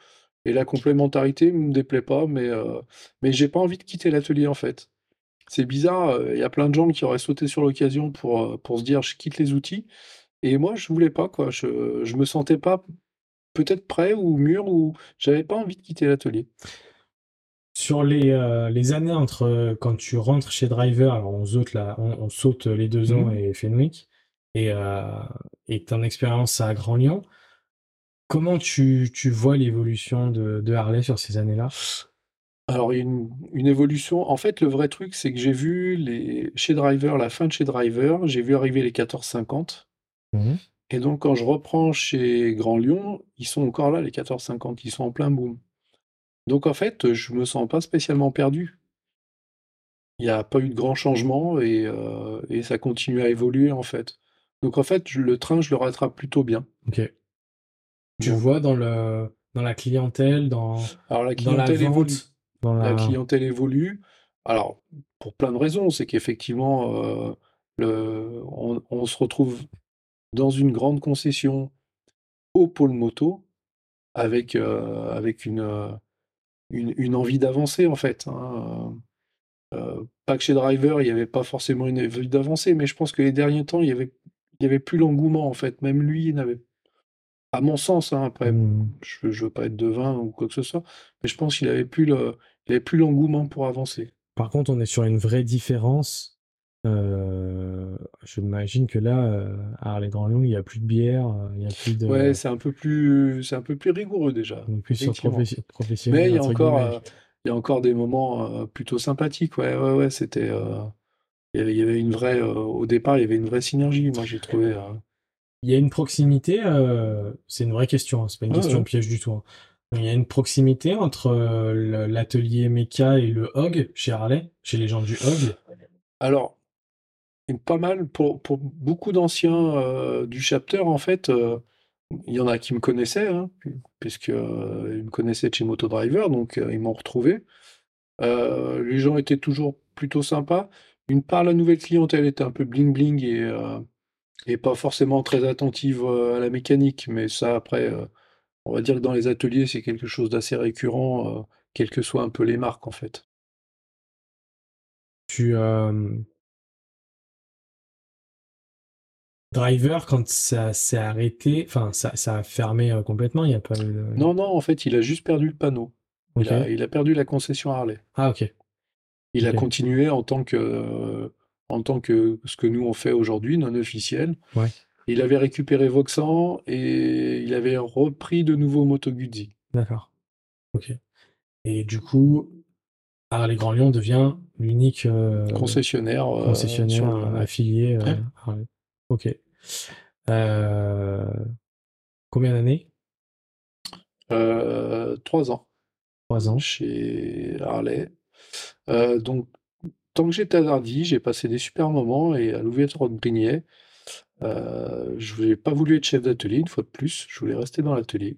et la complémentarité me déplaît pas, mais mais j'ai pas envie de quitter l'atelier en fait. C'est bizarre, euh, il y a plein de gens qui auraient sauté sur l'occasion pour, euh, pour se dire je quitte les outils et moi je voulais pas quoi. Je je me sentais pas peut-être prêt ou mûr ou j'avais pas envie de quitter l'atelier. Sur les, euh, les années entre quand tu rentres chez Driver, alors on saute, là, on, on saute les deux ans Mhm. et Fenwick, et, euh, et ton expérience à Grand Lyon. Comment tu, tu vois l'évolution de, de Harley sur ces années-là? Alors, il y a une, une évolution. En fait, le vrai truc, c'est que j'ai vu les, chez Driver, la fin de chez Driver, j'ai vu arriver les 1450. Mhm. Et donc, quand je reprends chez Grand Lyon, ils sont encore là, les 1450. Ils sont en plein boom. Donc, en fait, je me sens pas spécialement perdu. Il n'y a pas eu de grands changements et, euh, et ça continue à évoluer, en fait. Donc, en fait, je- le train, je le rattrape plutôt bien. Ok. Tu Bon. vois dans le dans la clientèle, dans, Alors, la dans la clientèle évolue. vente, dans La la... clientèle évolue. Alors, pour plein de raisons, c'est qu'effectivement, euh, le, on, on se retrouve dans une grande concession au pôle moto avec, euh, avec une, euh, une, une envie d'avancer, en fait. hein. Euh, pas que chez Driver, il n'y avait pas forcément une envie d'avancer, mais je pense que les derniers temps, il y avait, il y avait plus l'engouement, en fait. Même lui, il n'avait, à mon sens, hein, après, Hmm. je ne veux pas être devin ou quoi que ce soit, mais je pense qu'il avait plus le, il avait plus l'engouement pour avancer. Par contre, on est sur une vraie différence. Euh, je m'imagine que là, euh, à Harley Grand Lyon, il n'y a plus de bière, euh, il n'y a plus de... Ouais, c'est un peu plus, c'est un peu plus rigoureux déjà, on est plus sur professionnel, Mais il y a encore, euh, il y a encore des moments euh, plutôt sympathiques. Ouais, ouais, ouais, c'était, il y avait- y une vraie, au départ, il y avait une vraie synergie. Moi, j'ai trouvé. Il y a une proximité, euh, c'est une vraie question, hein, c'est pas une question ouais. piège du tout. hein. Il y a une proximité entre euh, l'atelier Mecha et le Hog chez Harley, chez les gens du Hog. Alors, pas mal pour, pour beaucoup d'anciens euh, du chapter, en fait, il y en a qui me connaissaient, hein, puisque ils me connaissaient de chez Motodriver, donc euh, ils m'ont retrouvé. Les gens étaient toujours plutôt sympas. Une part, la nouvelle clientèle était un peu bling bling et, et pas forcément très attentive euh, à la mécanique, mais ça, après, euh, on va dire que dans les ateliers, c'est quelque chose d'assez récurrent, euh, quelles que soient un peu les marques, en fait. Tu, Driver, quand ça s'est arrêté, enfin, ça, ça a fermé euh, complètement, il n'y a pas eu de... Non, non, en fait, il a juste perdu le panneau. Il a, il a perdu la concession Harley. Ah, ok. Il a continué en tant que, euh, en tant que ce que nous on fait aujourd'hui, non officiel. Ouais. Il avait récupéré Voxan et il avait repris de nouveau Moto Guzzi. D'accord. Ok. Et du coup, Harley Grand Lyon devient l'unique euh, concessionnaire. euh, concessionnaire sur euh, affilié euh, Ouais. Harley. Ok. Euh, Combien d'années? Euh, trois ans Trois ans. chez Harley. Euh, donc, tant que j'étais à Dardy, j'ai passé des super moments et à Brignais, euh, je n'ai pas voulu être chef d'atelier une fois de plus, je voulais rester dans l'atelier.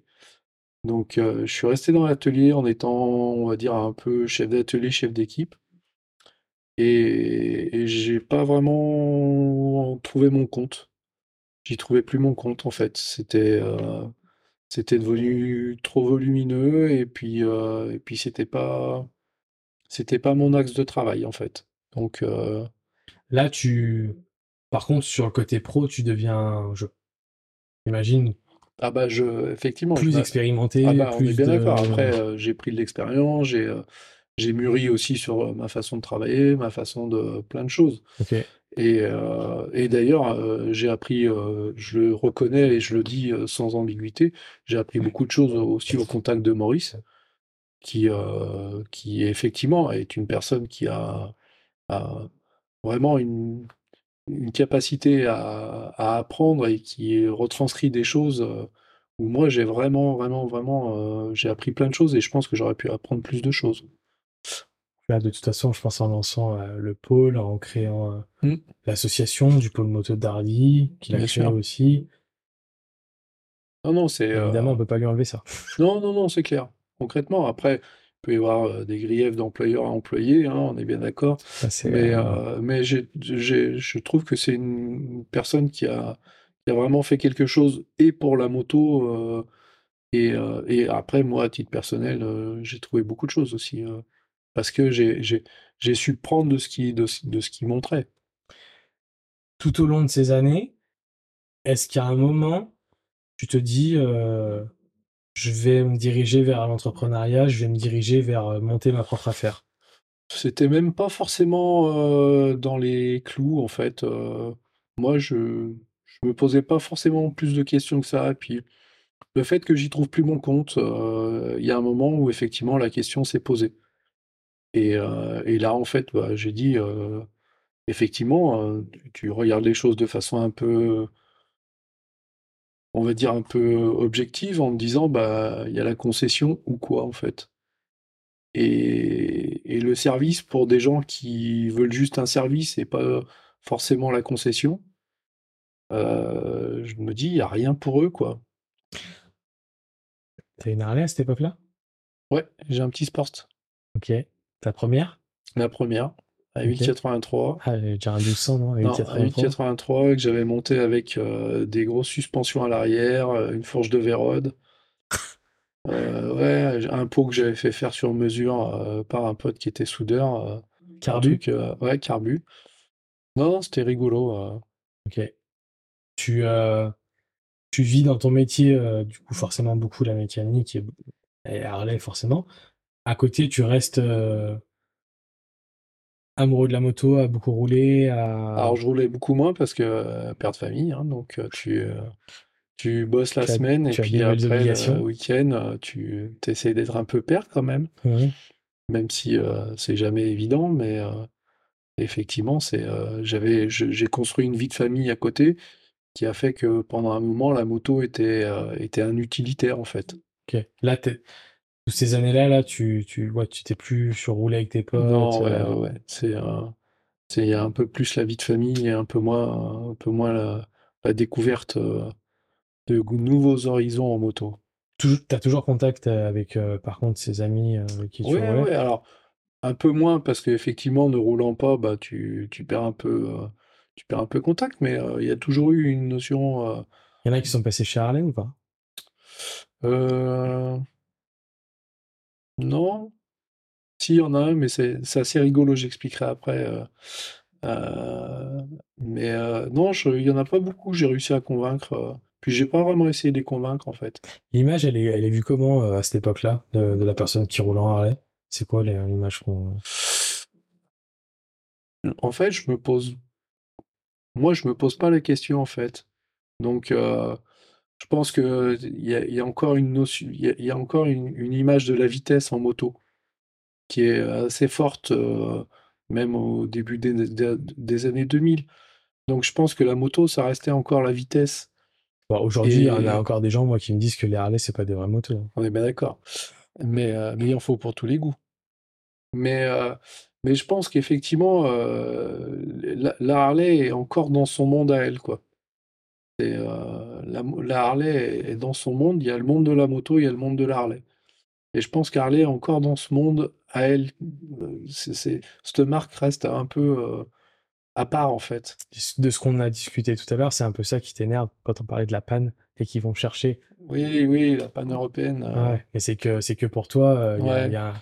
Donc, euh, je suis resté dans l'atelier en étant, on va dire, un peu chef d'atelier, chef d'équipe. Et, et j'ai pas vraiment trouvé mon compte. J'y trouvais plus mon compte en fait. C'était euh, c'était devenu trop volumineux et puis euh, et puis c'était pas c'était pas mon axe de travail en fait. Donc euh, Là, tu. Par contre, sur le côté pro, tu deviens, je imagine, ah bah je effectivement plus m'a- expérimenté, ah bah on est plus bien de. d'accord. Après euh, j'ai pris de l'expérience, j'ai euh, j'ai mûri aussi sur euh, ma façon de travailler, ma façon de plein de choses. Et, et d'ailleurs, j'ai appris, je le reconnais et je le dis sans ambiguïté, j'ai appris beaucoup de choses aussi au contact de Maurice, qui, qui effectivement est une personne qui a, a vraiment une, une capacité à, à apprendre et qui retranscrit des choses euh, où moi j'ai vraiment, vraiment, vraiment, euh, j'ai appris plein de choses et je pense que j'aurais pu apprendre plus de choses. Là, de toute façon, je pense en lançant euh, le pôle, en créant euh, Mm. l'association du pôle moto d'Arly, qu'il a Bien créé sûr. aussi. Non, non, c'est... euh, Évidemment, on peut pas lui enlever ça. Non, non, non, c'est clair. Concrètement, après, peut y avoir euh, des griefs d'employeur à employé, hein, on est bien d'accord. Mais, euh, mais je trouve que c'est une personne qui a, qui a vraiment fait quelque chose et pour la moto. euh, et, euh, et après, moi, à titre personnel, j'ai trouvé beaucoup de choses aussi. parce que j'ai, su prendre de ce qui, de, de ce qu'il montrait. tout au long de ces années, est-ce qu'à un moment, tu te dis, je vais me diriger vers l'entrepreneuriat, je vais me diriger vers euh, monter ma propre affaire? C'était même pas forcément euh, dans les clous, en fait. Euh, moi, je, je me posais pas forcément plus de questions que ça. Puis, le fait que j'y trouve plus mon compte, il y a un moment où effectivement la question s'est posée. Et, là, en fait, bah, j'ai dit, effectivement, tu regardes les choses de façon un peu, on va dire un peu objective, en te disant, bah, il y a la concession ou quoi, en fait. Et, et le service pour des gens qui veulent juste un service et pas forcément la concession, euh, je me dis, il n'y a rien pour eux, quoi. T'as une Harley à cette époque-là? Ouais, j'ai un petit Sport. Ok. Ta première? La première, à Ok. 883. Ah, déjà un 1200, non? À Non, à 883. 883, que j'avais monté avec euh, des grosses suspensions à l'arrière, euh, une fourche de Vérode. Euh, ouais, un pot que j'avais fait faire sur mesure euh, par un pote qui était soudeur. Carbu? ouais, carbu. Non, non, c'était rigolo. Ok. Tu, tu vis dans ton métier, du coup, forcément beaucoup la mécanique et, et Harley, forcément. À côté, tu restes amoureux de la moto, à beaucoup rouler, à... Alors, je roulais beaucoup moins parce que euh, père de famille, hein, donc euh, tu, euh, tu bosses la Tu as- semaine et tu as puis des nouvelles après, obligations. le week-end, euh, tu essaies d'être un peu père quand même. Même si euh, c'est jamais évident, mais euh, effectivement, c'est, euh, j'avais, je- j'ai construit une vie de famille à côté qui a fait que pendant un moment, la moto était, euh, était un utilitaire en fait. Ok. Là, t'es- toutes ces années-là, là, tu, tu, ouais, tu t'es plus sur rouler avec tes potes. Non, ouais, euh, ouais. C'est, euh, c'est il y a un peu plus la vie de famille et un peu moins, un peu moins la, la découverte euh, de nouveaux horizons en moto. toujours, t'as toujours contact avec, par contre, ces amis qui tu Ouais, ouais, alors un peu moins parce qu'effectivement, ne roulant pas, bah tu, tu perds un peu, tu perds un peu contact, mais il y a toujours eu une notion. Il y en a qui sont passés chez Harley ou pas? Euh, Non, si, il y en a un, mais c'est assez rigolo, j'expliquerai après. euh, euh, mais euh, non, je- il y en a pas beaucoup, j'ai réussi à convaincre. euh, puis j'ai pas vraiment essayé de les convaincre en fait. L'image, elle est, elle est vue comment euh, à cette époque-là de, de la personne qui roule en Harley? C'est quoi les- l'image qu'on... En fait, je me pose, moi, je me pose pas la question en fait. Donc, euh, je pense que il y a, il y a encore une notion, il y a, il y a encore une, une image de la vitesse en moto qui est assez forte, euh, même au début des, des- des années 2000. Donc je pense que la moto, ça restait encore la vitesse. Bon, aujourd'hui, il y en a encore des gens, moi, qui me disent que les Harley, c'est pas des vraies motos. hein. On est bien d'accord. Mais, euh, mais il en faut pour tous les goûts. Mais, euh, mais je pense qu'effectivement, la, la Harley est encore dans son monde à elle, quoi. C'est, euh, la, mo- la Harley est dans son monde. Il y a le monde de la moto, il y a le monde de la Harley. Et je pense qu'Harley est encore dans ce monde à elle. Euh, C'est, c'est- cette marque reste un peu euh, à part, en fait. De ce qu'on a discuté tout à l'heure, c'est un peu ça qui t'énerve quand on parlait de la panne et qu'ils vont chercher. Oui, oui, la panne européenne. euh, Ouais. Et c'est que, c'est que pour toi, il y a- il y, a,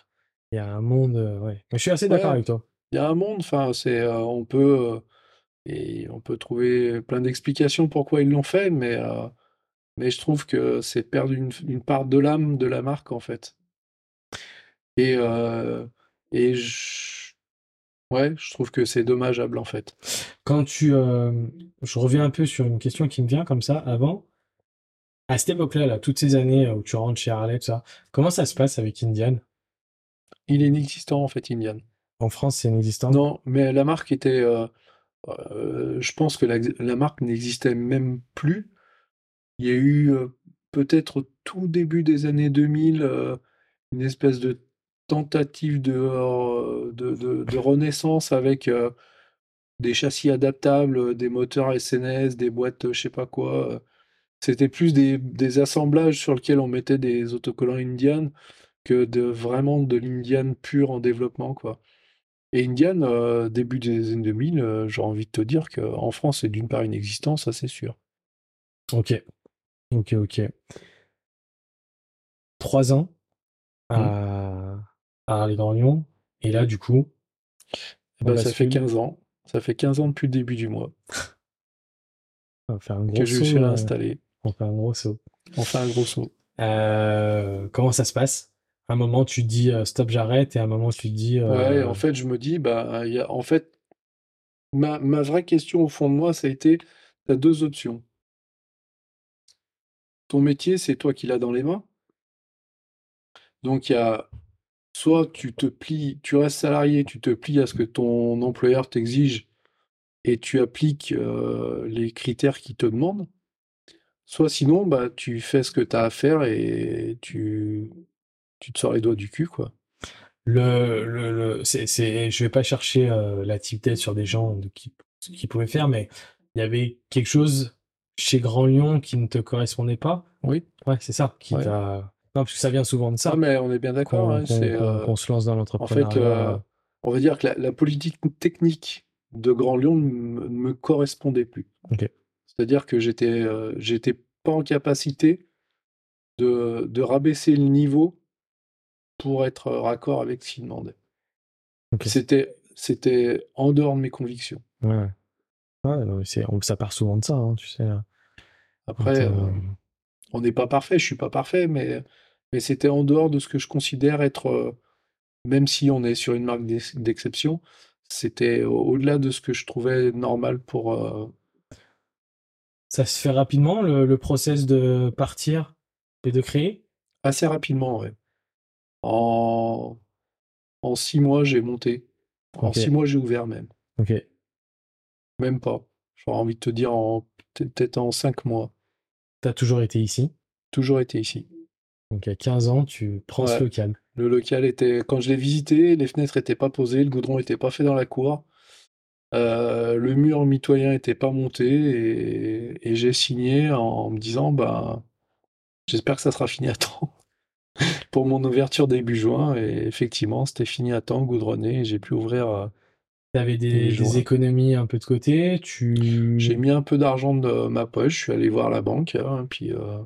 il y a un monde. ouais. Mais je suis assez Ouais. d'accord avec toi. Il y a un monde, enfin, c'est, on peut, et on peut trouver plein d'explications pourquoi ils l'ont fait, mais, euh, mais je trouve que c'est perdre une, une part de l'âme de la marque, en fait. Et, euh, et je, ouais, je trouve que c'est dommageable, en fait. Quand tu. euh, je reviens un peu sur une question qui me vient comme ça avant. À cette époque-là, là, toutes ces années où tu rentres chez Harley, tout ça, comment ça se passe avec Indian? Il est inexistant, en fait, Indian. En France, c'est inexistant? Non, mais la marque était, euh, je pense que la, marque n'existait même plus. Il y a eu euh, peut-être tout début des années 2000 euh, une espèce de tentative de, renaissance avec des châssis adaptables, des moteurs SNS, des boîtes, je sais pas quoi. C'était plus des, des assemblages sur lesquels on mettait des autocollants Indian que de vraiment de l'Indian pur en développement, quoi. Et Indian, euh, début des années 2000, euh, j'ai envie de te dire qu'en France, c'est d'une part inexistant, ça c'est sûr. Ok. Ok, ok. Trois ans à, à Harley Grand Lyon. Et là, du coup, Eh ben, ça fait bascule. 15 ans. Ça fait 15 ans depuis le début du mois on va faire un gros que je saut. suis euh, installé. on fait un gros saut. On fait un gros saut. Euh, comment ça se passe? Un moment, tu dis euh, stop, j'arrête, et à un moment, tu dis. euh, Ouais, en fait, je me dis, bah, il y a, en fait, ma, ma vraie question au fond de moi, ça a été, t'as deux options. ton métier, c'est toi qui l'as dans les mains. Donc il y a soit tu te plies, tu restes salarié, tu te plies à ce que ton employeur t'exige et tu appliques euh, les critères qu'il te demande. Soit sinon, bah, tu fais ce que tu as à faire et tu, tu te sors les doigts du cul, quoi. Le, le, le c'est, c'est, je vais pas chercher euh, la type tête sur des gens de qui, qui pouvaient faire, mais il y avait quelque chose chez Grand Lyon qui ne te correspondait pas. Oui. Ouais, c'est ça. Qui Ouais. t'a... Non, parce que ça vient souvent de ça. Ah, mais on est bien d'accord. qu'on, hein, qu'on- c'est, qu'on- euh, qu'on se lance dans en l'entrepreneuriat. fait, euh, on va dire que la, la politique technique de Grand Lyon ne me, correspondait plus. C'est-à-dire que j'étais euh, j'étais pas en capacité de, de rabaisser le niveau pour être raccord avec ce qu'il demandait. C'était c'était en dehors de mes convictions. Ouais, ouais. Ça part souvent de ça, hein, tu sais. Après, euh, euh, on n'est pas parfait, je suis pas parfait, mais, mais c'était en dehors de ce que je considère être, euh, même si on est sur une marque d'ex- d'exception, c'était au- au-delà de ce que je trouvais normal pour. euh, Ça se fait rapidement, le, le process de partir et de créer? assez rapidement, ouais. En, en six mois, j'ai monté. En six mois, j'ai ouvert même. Ok. Même pas. J'aurais envie de te dire en peut-être en cinq mois. T'as toujours été ici? Toujours été ici. Donc à 15 ans, tu prends ce Ouais. local. Le local était, quand je l'ai visité, les fenêtres n'étaient pas posées, le goudron n'était pas fait dans la cour, euh, le mur mitoyen n'était pas monté et, et j'ai signé en me disant, bah, j'espère que ça sera fini à temps pour mon ouverture début juin. Et effectivement, c'était fini à temps, goudronné, et j'ai pu ouvrir. euh, des, Les des économies un peu de côté. Tu. J'ai mis un peu d'argent de ma poche, je suis allé voir la banque, hein, puis euh,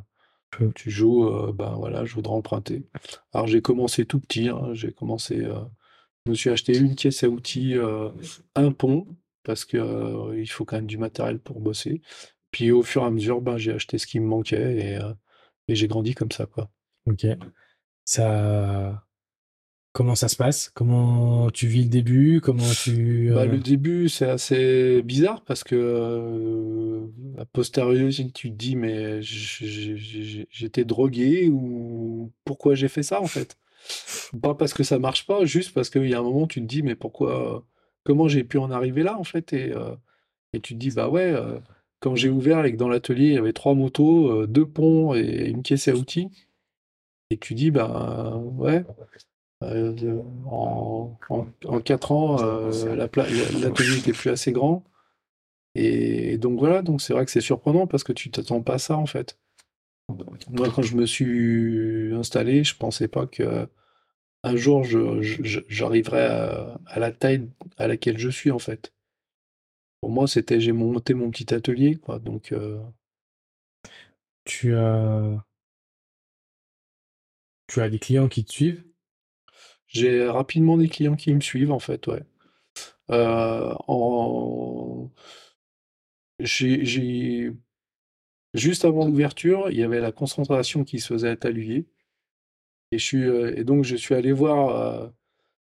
tu joues, euh, ben voilà, je voudrais emprunter. Alors j'ai commencé tout petit, hein, j'ai commencé, euh, je me suis acheté une caisse à outils, un pont, parce que il faut quand même du matériel pour bosser. Puis au fur et à mesure, ben, j'ai acheté ce qui me manquait et, et j'ai grandi comme ça, quoi. Ok. Ça. Comment ça se passe? Comment tu vis le début? Comment tu. Bah, euh, le début, c'est assez bizarre parce que euh, a posteriori, tu te dis, mais j'étais drogué ou pourquoi j'ai fait ça en fait? Pas parce que ça marche pas, juste parce qu'il y a un moment, tu te dis, mais pourquoi, comment j'ai pu en arriver là en fait? Et, euh, et tu te dis, bah ouais, quand j'ai ouvert et que dans l'atelier, il y avait trois motos, deux ponts et une caisse à outils, et tu dis, bah ouais. Euh, en, en, ans, euh, l'atelier n'était plus assez grand. Et, donc voilà, donc c'est vrai que c'est surprenant parce que tu t'attends pas à ça en fait. Moi, quand je me suis installé, je pensais pas que un jour j'arriverais à, à la taille à laquelle je suis en fait. Pour moi, c'était j'ai monté mon petit atelier, quoi. Donc euh, tu as. Tu as des clients qui te suivent? j'ai rapidement des clients qui me suivent en fait, ouais. Euh, en... j'ai, Juste avant l'ouverture, il y avait la concentration qui se faisait à Taluyer. Et, je suis, euh, et donc, je suis allé voir, euh,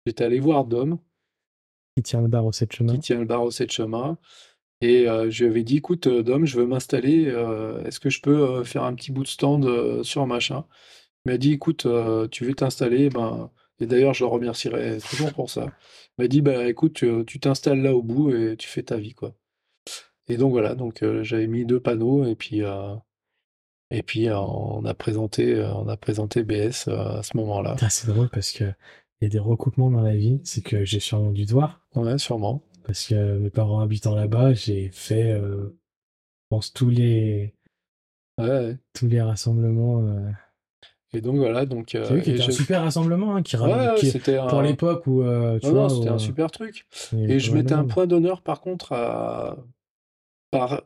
j'étais allé voir Dom, Qui tient le bar au 7 chemin. qui tient le bar au 7 chemin. Et euh, je lui avais dit, écoute, Dom, je veux m'installer. euh, est-ce que je peux faire un petit bout de stand sur machin? Il m'a dit, écoute, euh, tu veux t'installer? Ben, et d'ailleurs, je le remercierai toujours pour ça. Il m'a dit, bah, écoute, tu tu t'installes là au bout et tu fais ta vie, quoi. Et donc voilà, donc euh, j'avais mis deux panneaux et puis euh, et puis euh, on a présenté on a présenté BS à ce moment-là. Putain, C'est drôle parce que il y a des recoupements dans la vie. C'est que j'ai sûrement dû te voir. Ouais, sûrement. Parce que mes parents habitant là-bas, j'ai fait, je pense, tous les, Ouais, ouais. tous les rassemblements. Et donc voilà, donc euh, vu était un je- super rassemblement hein, qui, Ouais, qui- c'était un... pour l'époque où euh, tu Non, vois, non, c'était un euh, super truc. Et je mettais un point d'honneur par contre à par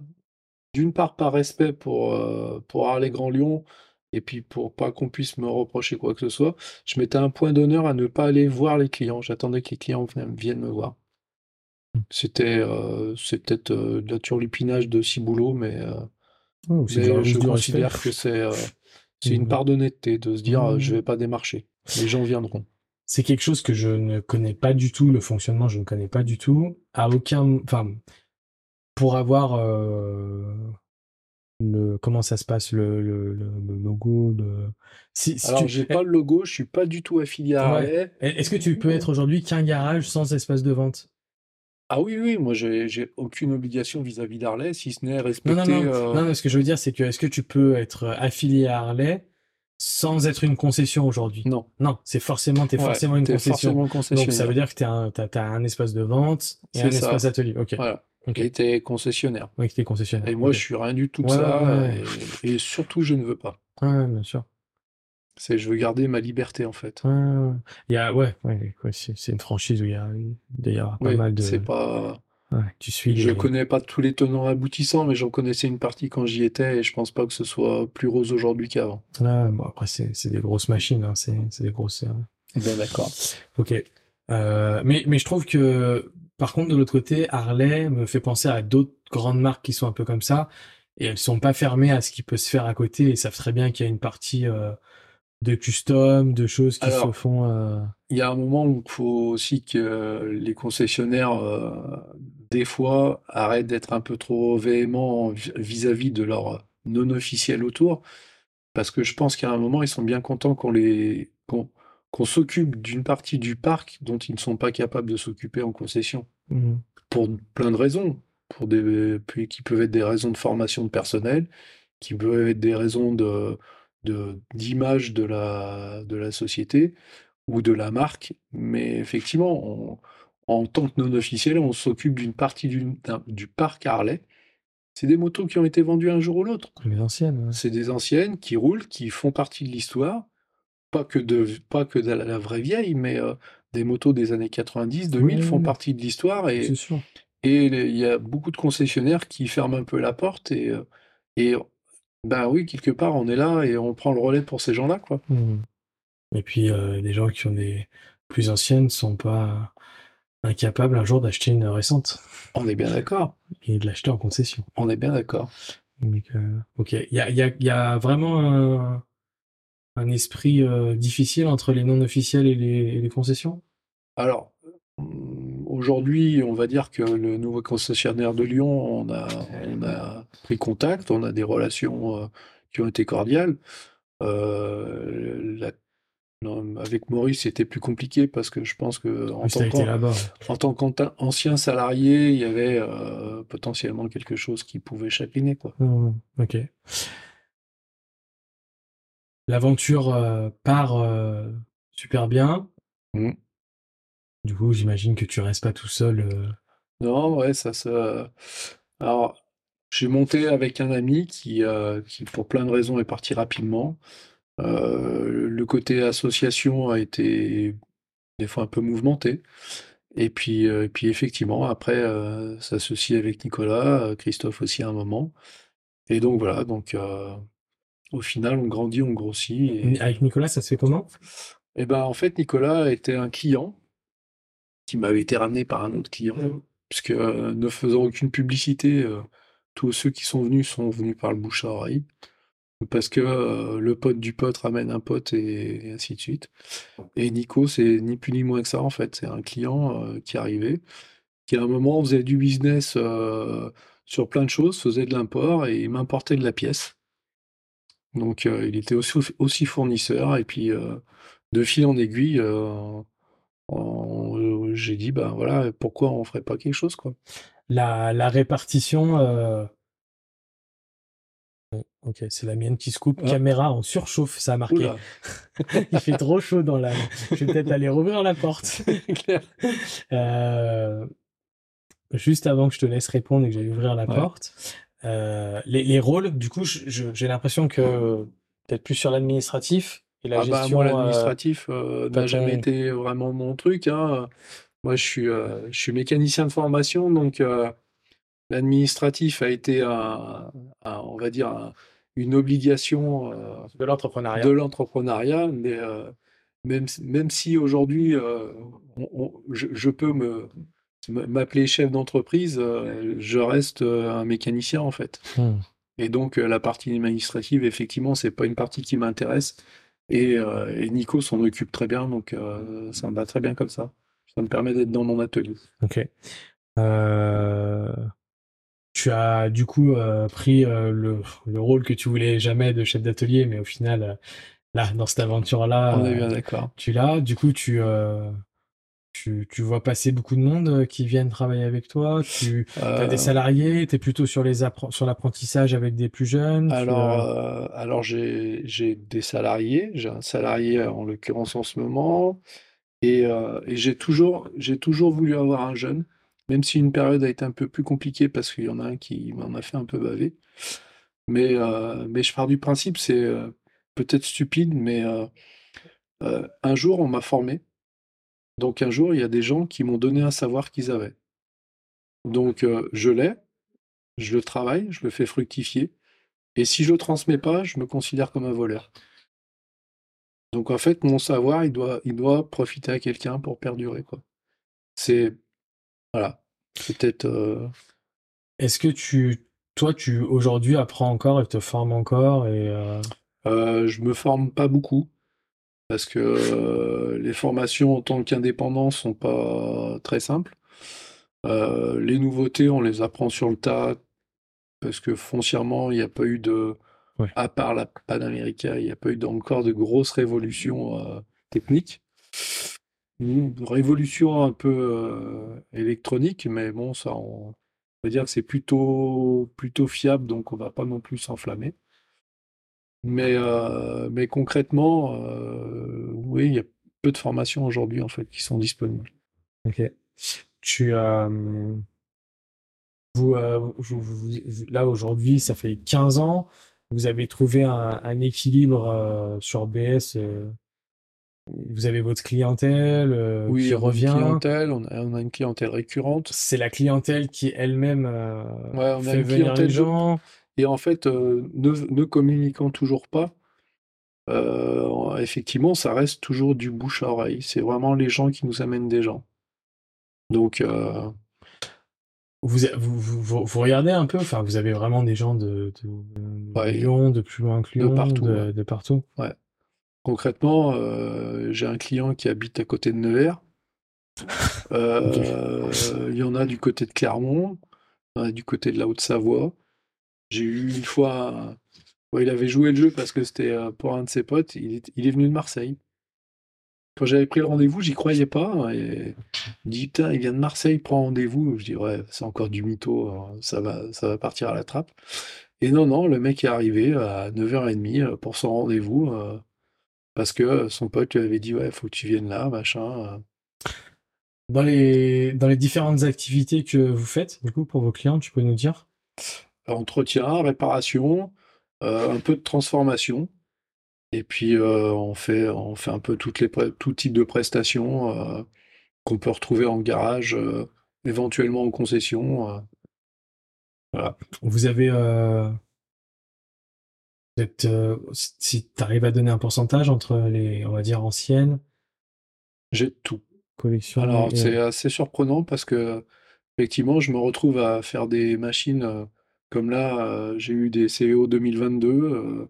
d'une part par respect pour euh, pour Harley Grand Lyon et puis pour pas qu'on puisse me reprocher quoi que ce soit, je mettais un point d'honneur à ne pas aller voir les clients. J'attendais que les clients viennent me voir. C'était euh, c'est peut-être de la turlupinage de Ciboulot, mais, Oh, mais je considère que c'est c'est une Mhm. part d'honnêteté de se dire euh, Mhm. je vais pas démarcher. Les gens viendront. C'est quelque chose que je ne connais pas du tout, le fonctionnement, je ne connais pas du tout. À aucun, enfin, pour avoir, euh, le, comment ça se passe, le, le, logo, le... Si, si Alors, tu- j'ai Eh, pas le logo, je suis pas du tout affilié à Ouais. Harley. Est-ce que tu peux être aujourd'hui qu'un garage sans espace de vente? Ah oui, oui, moi, j'ai j'ai aucune obligation vis-à-vis d'Harley, si ce n'est Non, respecter. non, non. euh, Non, non, ce que je veux dire, c'est que est-ce que tu peux être affilié à Harley sans être une concession aujourd'hui? Non. Non, c'est forcément, t'es Ouais, forcément une concession. forcément Donc, ça concessionnaire. veut dire que t'as un, t'as, t'as un espace de vente et C'est un ça. espace atelier. Ok. Voilà. Ok. Et t'es concessionnaire. Ouais, que t'es concessionnaire. Et moi, Ok. je suis rien du tout de Ouais, ça. ouais. Et, et surtout, je ne veux pas. Ouais, bien sûr. C'est, je veux garder ma liberté, en fait. Il y a, ouais, ouais, ouais, c'est, une franchise où il y a d'ailleurs pas mal de. c'est pas. Ouais, tu suis Je les- connais pas tous les tenants aboutissants, mais j'en connaissais une partie quand j'y étais, et je pense pas que ce soit plus rose aujourd'hui qu'avant. Ouais, bon, après, c'est, des grosses machines, hein, c'est, c'est des grosses. euh, Ben d'accord. Ok. Euh, mais, mais je trouve que, par contre, de l'autre côté, Harley me fait penser à d'autres grandes marques qui sont un peu comme ça, et elles sont pas fermées à ce qui peut se faire à côté, et savent très bien qu'il y a une partie euh, de custom, de choses qui Alors, se font. euh, Il y a un moment où il faut aussi que les concessionnaires, euh, des fois, arrêtent d'être un peu trop véhéments vis- vis-à-vis de leur non officiel autour, parce que je pense qu'à un moment, ils sont bien contents qu'on les, qu'on, qu'on s'occupe d'une partie du parc dont ils ne sont pas capables de s'occuper en concession, mhm. pour plein de raisons, pour des, qui peuvent être des raisons de formation de personnel, qui peuvent être des raisons de, d'image de la, de la société ou de la marque, mais effectivement, on- en tant que non officiel, on s'occupe d'une partie du, du parc Harley. C'est des motos qui ont été vendues un jour ou l'autre. Les anciennes. ouais. C'est des anciennes qui roulent, qui font partie de l'histoire, pas que de, pas que de la, vraie vieille, mais euh, des motos des années 90, 2000 Oui, font oui. partie de l'histoire et, C'est sûr. et il y a beaucoup de concessionnaires qui ferment un peu la porte et, euh, et ben oui, quelque part, on est là et on prend le relais pour ces gens-là, quoi. Mhm. Et puis, euh, des gens qui ont des plus anciennes sont pas incapables un jour d'acheter une récente On est bien d'accord. et de l'acheter en concession. On est bien d'accord. Euh, ok. Il y a, il y a, il y a vraiment un, un esprit euh, difficile entre les non officiels et les, et les concessions? Alors, aujourd'hui, on va dire que le nouveau concessionnaire de Lyon, on a, on a pris contact, on a des relations euh, qui ont été cordiales. Euh, la- non, avec Maurice, c'était plus compliqué parce que je pense que en tant qu'ancien salarié, il y avait euh, potentiellement quelque chose qui pouvait chagriner, quoi. Ok. L'aventure part super bien. Mhm. Du coup, j'imagine que tu restes pas tout seul. euh, Non, ouais, ça, ça. Alors, j'ai monté avec un ami qui, euh, qui, pour plein de raisons, est parti rapidement. Euh, le côté association a été des fois un peu mouvementé. Et puis, euh, et puis effectivement, après, euh, s'associer avec Nicolas, euh, Christophe aussi à un moment. Et donc voilà, donc euh, au final, on grandit, on grossit. Et, Avec Nicolas, ça se fait comment? et ben, en fait, Nicolas était un client qui m'avait été ramené par un autre client, puisque euh, ne faisant aucune publicité, euh, tous ceux qui sont venus sont venus par le bouche à oreille, parce que euh, le pote du pote ramène un pote et, et ainsi de suite. Et Nico, c'est ni plus ni moins que ça en fait, c'est un client qui arrivé, qui à un moment faisait du business sur plein de choses, faisait de l'import et m'importait de la pièce. Donc il était aussi, aussi fournisseur et puis de fil en aiguille. en- j'ai dit, ben voilà, pourquoi on ferait pas quelque chose, quoi. La, la répartition. euh, Ok, c'est la mienne qui se coupe. Ah. Caméra en surchauffe, ça a marqué. Il fait trop chaud dans la. Je vais peut-être aller rouvrir la porte. clair. Euh, Juste avant que je te laisse répondre et que j'aille ouvrir la Ouais. porte, euh, les, les rôles, du coup, j'ai l'impression que peut-être plus sur l'administratif et la Ah bah, gestion. moi, l'administratif euh, n'a jamais été vraiment mon truc. hein. Moi, je suis, euh, je suis mécanicien de formation, donc euh, l'administratif a été, un, un- on va dire, un- une obligation euh, de l'entrepreneuriat. de l'entrepreneuriat, mais euh, même, même si aujourd'hui euh, je, je peux me m'appeler chef d'entreprise, euh, je reste euh, un mécanicien en fait. Hmm. Et donc euh, la partie administrative, effectivement, c'est pas une partie qui m'intéresse. Et, euh, et Nico s'en occupe très bien, donc euh, ça me va très bien comme ça. Ça me permet d'être dans mon atelier. Ok. Euh, Tu as du coup pris le, le, rôle que tu voulais jamais de chef d'atelier, mais au final, là, dans cette aventure-là. Tu l'as. Du coup, tu, tu, tu, vois passer beaucoup de monde qui viennent travailler avec toi. Tu as des salariés. Tu es plutôt sur les sur l'apprentissage avec des plus jeunes. Alors, alors j'ai des salariés. J'ai un salarié en l'occurrence en ce moment. Et, et j'ai toujours, voulu avoir un jeune même si une période a été un peu plus compliquée parce qu'il y en a un qui m'en a fait un peu baver. Mais, euh, je pars du principe, c'est euh, peut-être stupide, mais euh, un jour on m'a formé. Donc un jour, il y a des gens qui m'ont donné un savoir qu'ils avaient. Donc je l'ai, je le travaille, je le fais fructifier. Et si je le transmets pas, je me considère comme un voleur. Donc en fait, mon savoir, il doit, il doit profiter à quelqu'un pour perdurer. Quoi. C'est voilà. Peut-être. Euh, Est-ce que tu, toi, tu aujourd'hui apprends encore et te formes encore et euh euh, je me forme pas beaucoup parce que les formations en tant qu'indépendant sont pas très simples. les nouveautés, on les apprend sur le tas parce que foncièrement, il n'y a pas eu de, à part la Panamérica, il n'y a pas eu encore de grosses révolutions techniques une révolution un peu euh, électronique, mais bon, ça, on, va dire que c'est plutôt, plutôt fiable, donc on va pas non plus s'enflammer. Mais, euh, mais concrètement, euh, oui, il y a peu de formations aujourd'hui en fait qui sont disponibles. Ok. Tu vous, là aujourd'hui, ça fait 15 ans. Vous avez trouvé un, un équilibre sur BS vous avez votre clientèle euh, oui, qui revient. clientèle, on a, on a, une clientèle récurrente. C'est la clientèle qui elle-même euh, ouais, on fait a une venir les gens. Et en fait, euh, ne, ne, communiquant toujours pas, euh, effectivement, ça reste toujours du bouche à oreille. C'est vraiment les gens qui nous amènent des gens. Donc. Vous, vous, vous, vous, regardez un peu, enfin, vous avez vraiment des gens de, de, de ouais, Lyon, de plus loin que Lyon, de partout. De, de partout. Ouais. Concrètement, euh, j'ai un client qui habite à côté de Nevers. Euh, il y en a du côté de Clermont, il y en a du côté de la Haute-Savoie. J'ai eu une fois, il avait joué le jeu parce que c'était euh, pour un de ses potes, il est, venu de Marseille. Quand j'avais pris le rendez-vous, j'y croyais pas. Et il dit, putain, il vient de Marseille, prend rendez-vous. Je dis, ouais, c'est encore du mytho, hein, ça va, ça va partir à la trappe. Et non, non, le mec est arrivé à 9h30 pour son rendez-vous. Parce que son pote lui avait dit ouais, faut que tu viennes là, machin. Dans les, dans les différentes activités que vous faites, du coup, pour vos clients, tu peux nous dire? Entretien, réparation, euh, un peu de transformation. Et puis euh, on, fait, on fait un peu toutes les tout type de prestations euh, qu'on peut retrouver en garage, éventuellement en concession. Voilà. Vous avez euh, si tu arrives à donner un pourcentage entre les, on va dire, anciennes. J'ai tout. Collection. Alors, c'est assez surprenant parce que, effectivement, je me retrouve à faire des machines euh, comme là, euh, j'ai eu des CEO 2022,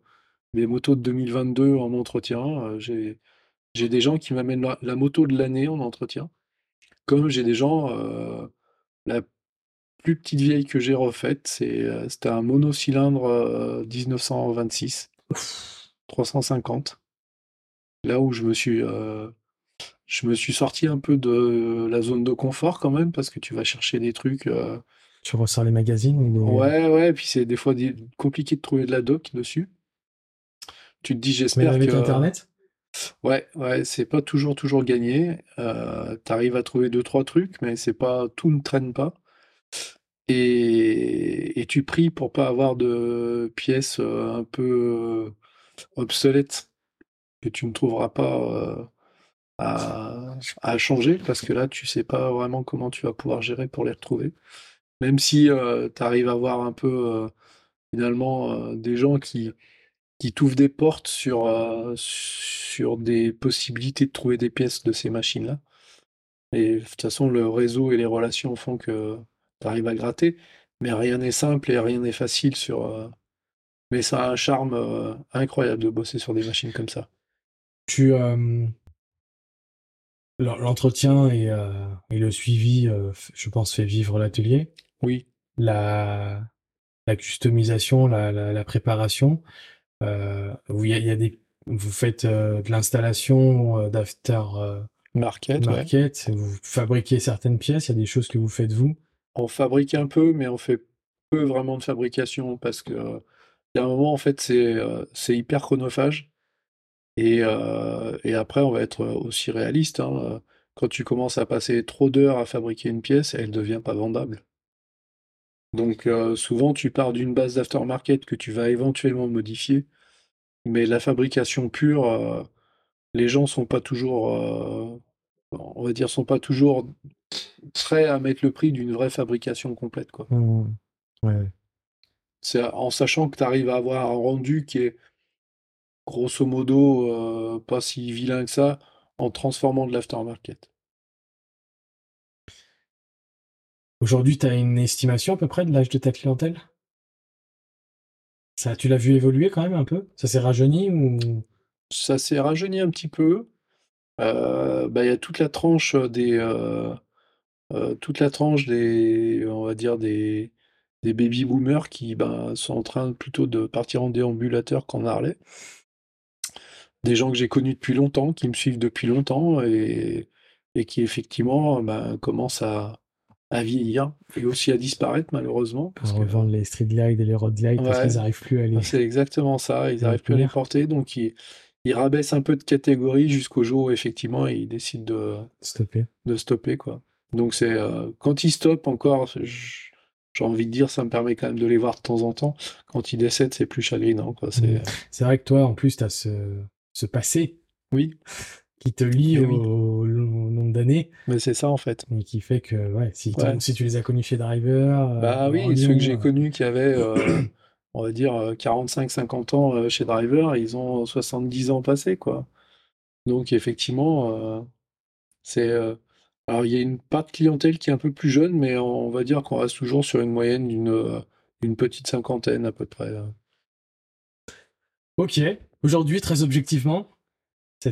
motos de 2022 en entretien. j'ai des gens qui m'amènent la, moto de l'année en entretien. Comme j'ai des gens, la plus petite vieille que j'ai refaite, euh, c'était un monocylindre 1926, euh, 350. Là où je me suis, euh, je me suis sorti un peu de la zone de confort quand même, parce que tu vas chercher des trucs. Tu ressors les magazines Ouais, ouais, puis c'est des fois compliqué de trouver de la doc dessus. Tu te dis, j'espère avec Internet? Ouais, ouais, c'est pas toujours toujours gagné. tu arrives à trouver deux trois trucs, mais c'est pas tout ne traîne pas. Et, tu pries pour pas avoir de pièces euh, un peu euh, obsolètes que tu ne trouveras pas euh, à, changer parce que là tu sais pas vraiment comment tu vas pouvoir gérer pour les retrouver. Même si tu arrives à voir un peu finalement des gens qui, qui t'ouvrent des portes sur, sur des possibilités de trouver des pièces de ces machines-là. Et de toute façon, le réseau et les relations font que tu arrives à gratter, mais rien n'est simple et rien n'est facile sur. Euh, mais ça a un charme euh, incroyable de bosser sur des machines comme ça. Tu euh, l'entretien et, et, le suivi, je pense, fait vivre l'atelier. Oui, la, la customisation, la, la, la préparation. Euh, vous, il y a, il y a des, vous faites euh, de l'installation euh, d'after Market, ouais. vous fabriquez certaines pièces, il y a des choses que vous faites vous? On fabrique un peu, mais on fait peu vraiment de fabrication parce que il y a un moment, en fait, c'est hyper chronophage. Et, euh, et après, on va être aussi réaliste. hein. Quand tu commences à passer trop d'heures à fabriquer une pièce, elle devient pas vendable. Donc euh, souvent, tu pars d'une base d'aftermarket que tu vas éventuellement modifier, mais la fabrication pure, euh, les gens sont pas toujours, euh, on va dire, sont pas toujours prêts à mettre le prix d'une vraie fabrication complète, quoi. Mmh. Ouais. C'est en sachant que tu arrives à avoir un rendu qui est grosso modo pas si vilain que ça en transformant de l'aftermarket. Aujourd'hui, tu as une estimation à peu près de l'âge de ta clientèle? Ça, tu l'as vu évoluer quand même un peu? Ça s'est rajeuni ou? Ça s'est rajeuni un petit peu. Euh, bah, il y a toute la tranche des euh, euh, toute la tranche des on va dire des des baby boomers qui ben, sont en train plutôt de partir en déambulateur qu'en Harley. Des gens que j'ai connus depuis longtemps, qui me suivent depuis longtemps et, et qui effectivement ben, commencent à, à vieillir et aussi à disparaître malheureusement. Parce à que les street glides et les road parce Ouais. qu'ils n'arrivent plus à les c'est exactement ça, ils n'arrivent plus à les porter, donc ils, ils rabaissent un peu de catégorie jusqu'au jour où effectivement ils décident de, stopper. de stopper quoi. Donc c'est euh, quand ils stoppent encore, j'ai envie de dire, ça me permet quand même de les voir de temps en temps. Quand ils décèdent, c'est plus chagrinant. C'est Mmh. C'est vrai que toi, en plus, tu as ce, ce passé oui, qui te lie au, nombre d'années mais c'est ça en fait. et qui fait que, ouais, si, tu- Ouais. si tu les as connus chez Driver, euh, Bah oui, ceux que j'ai euh, connus qui avaient, euh, on va dire, 45-50 ans chez Driver, ils ont 70 ans passés, quoi. Donc effectivement, euh, c'est... alors il y a une part de clientèle qui est un peu plus jeune, mais on va dire qu'on reste toujours sur une moyenne d'une petite cinquantaine à peu près. là. Ok. Aujourd'hui, très objectivement,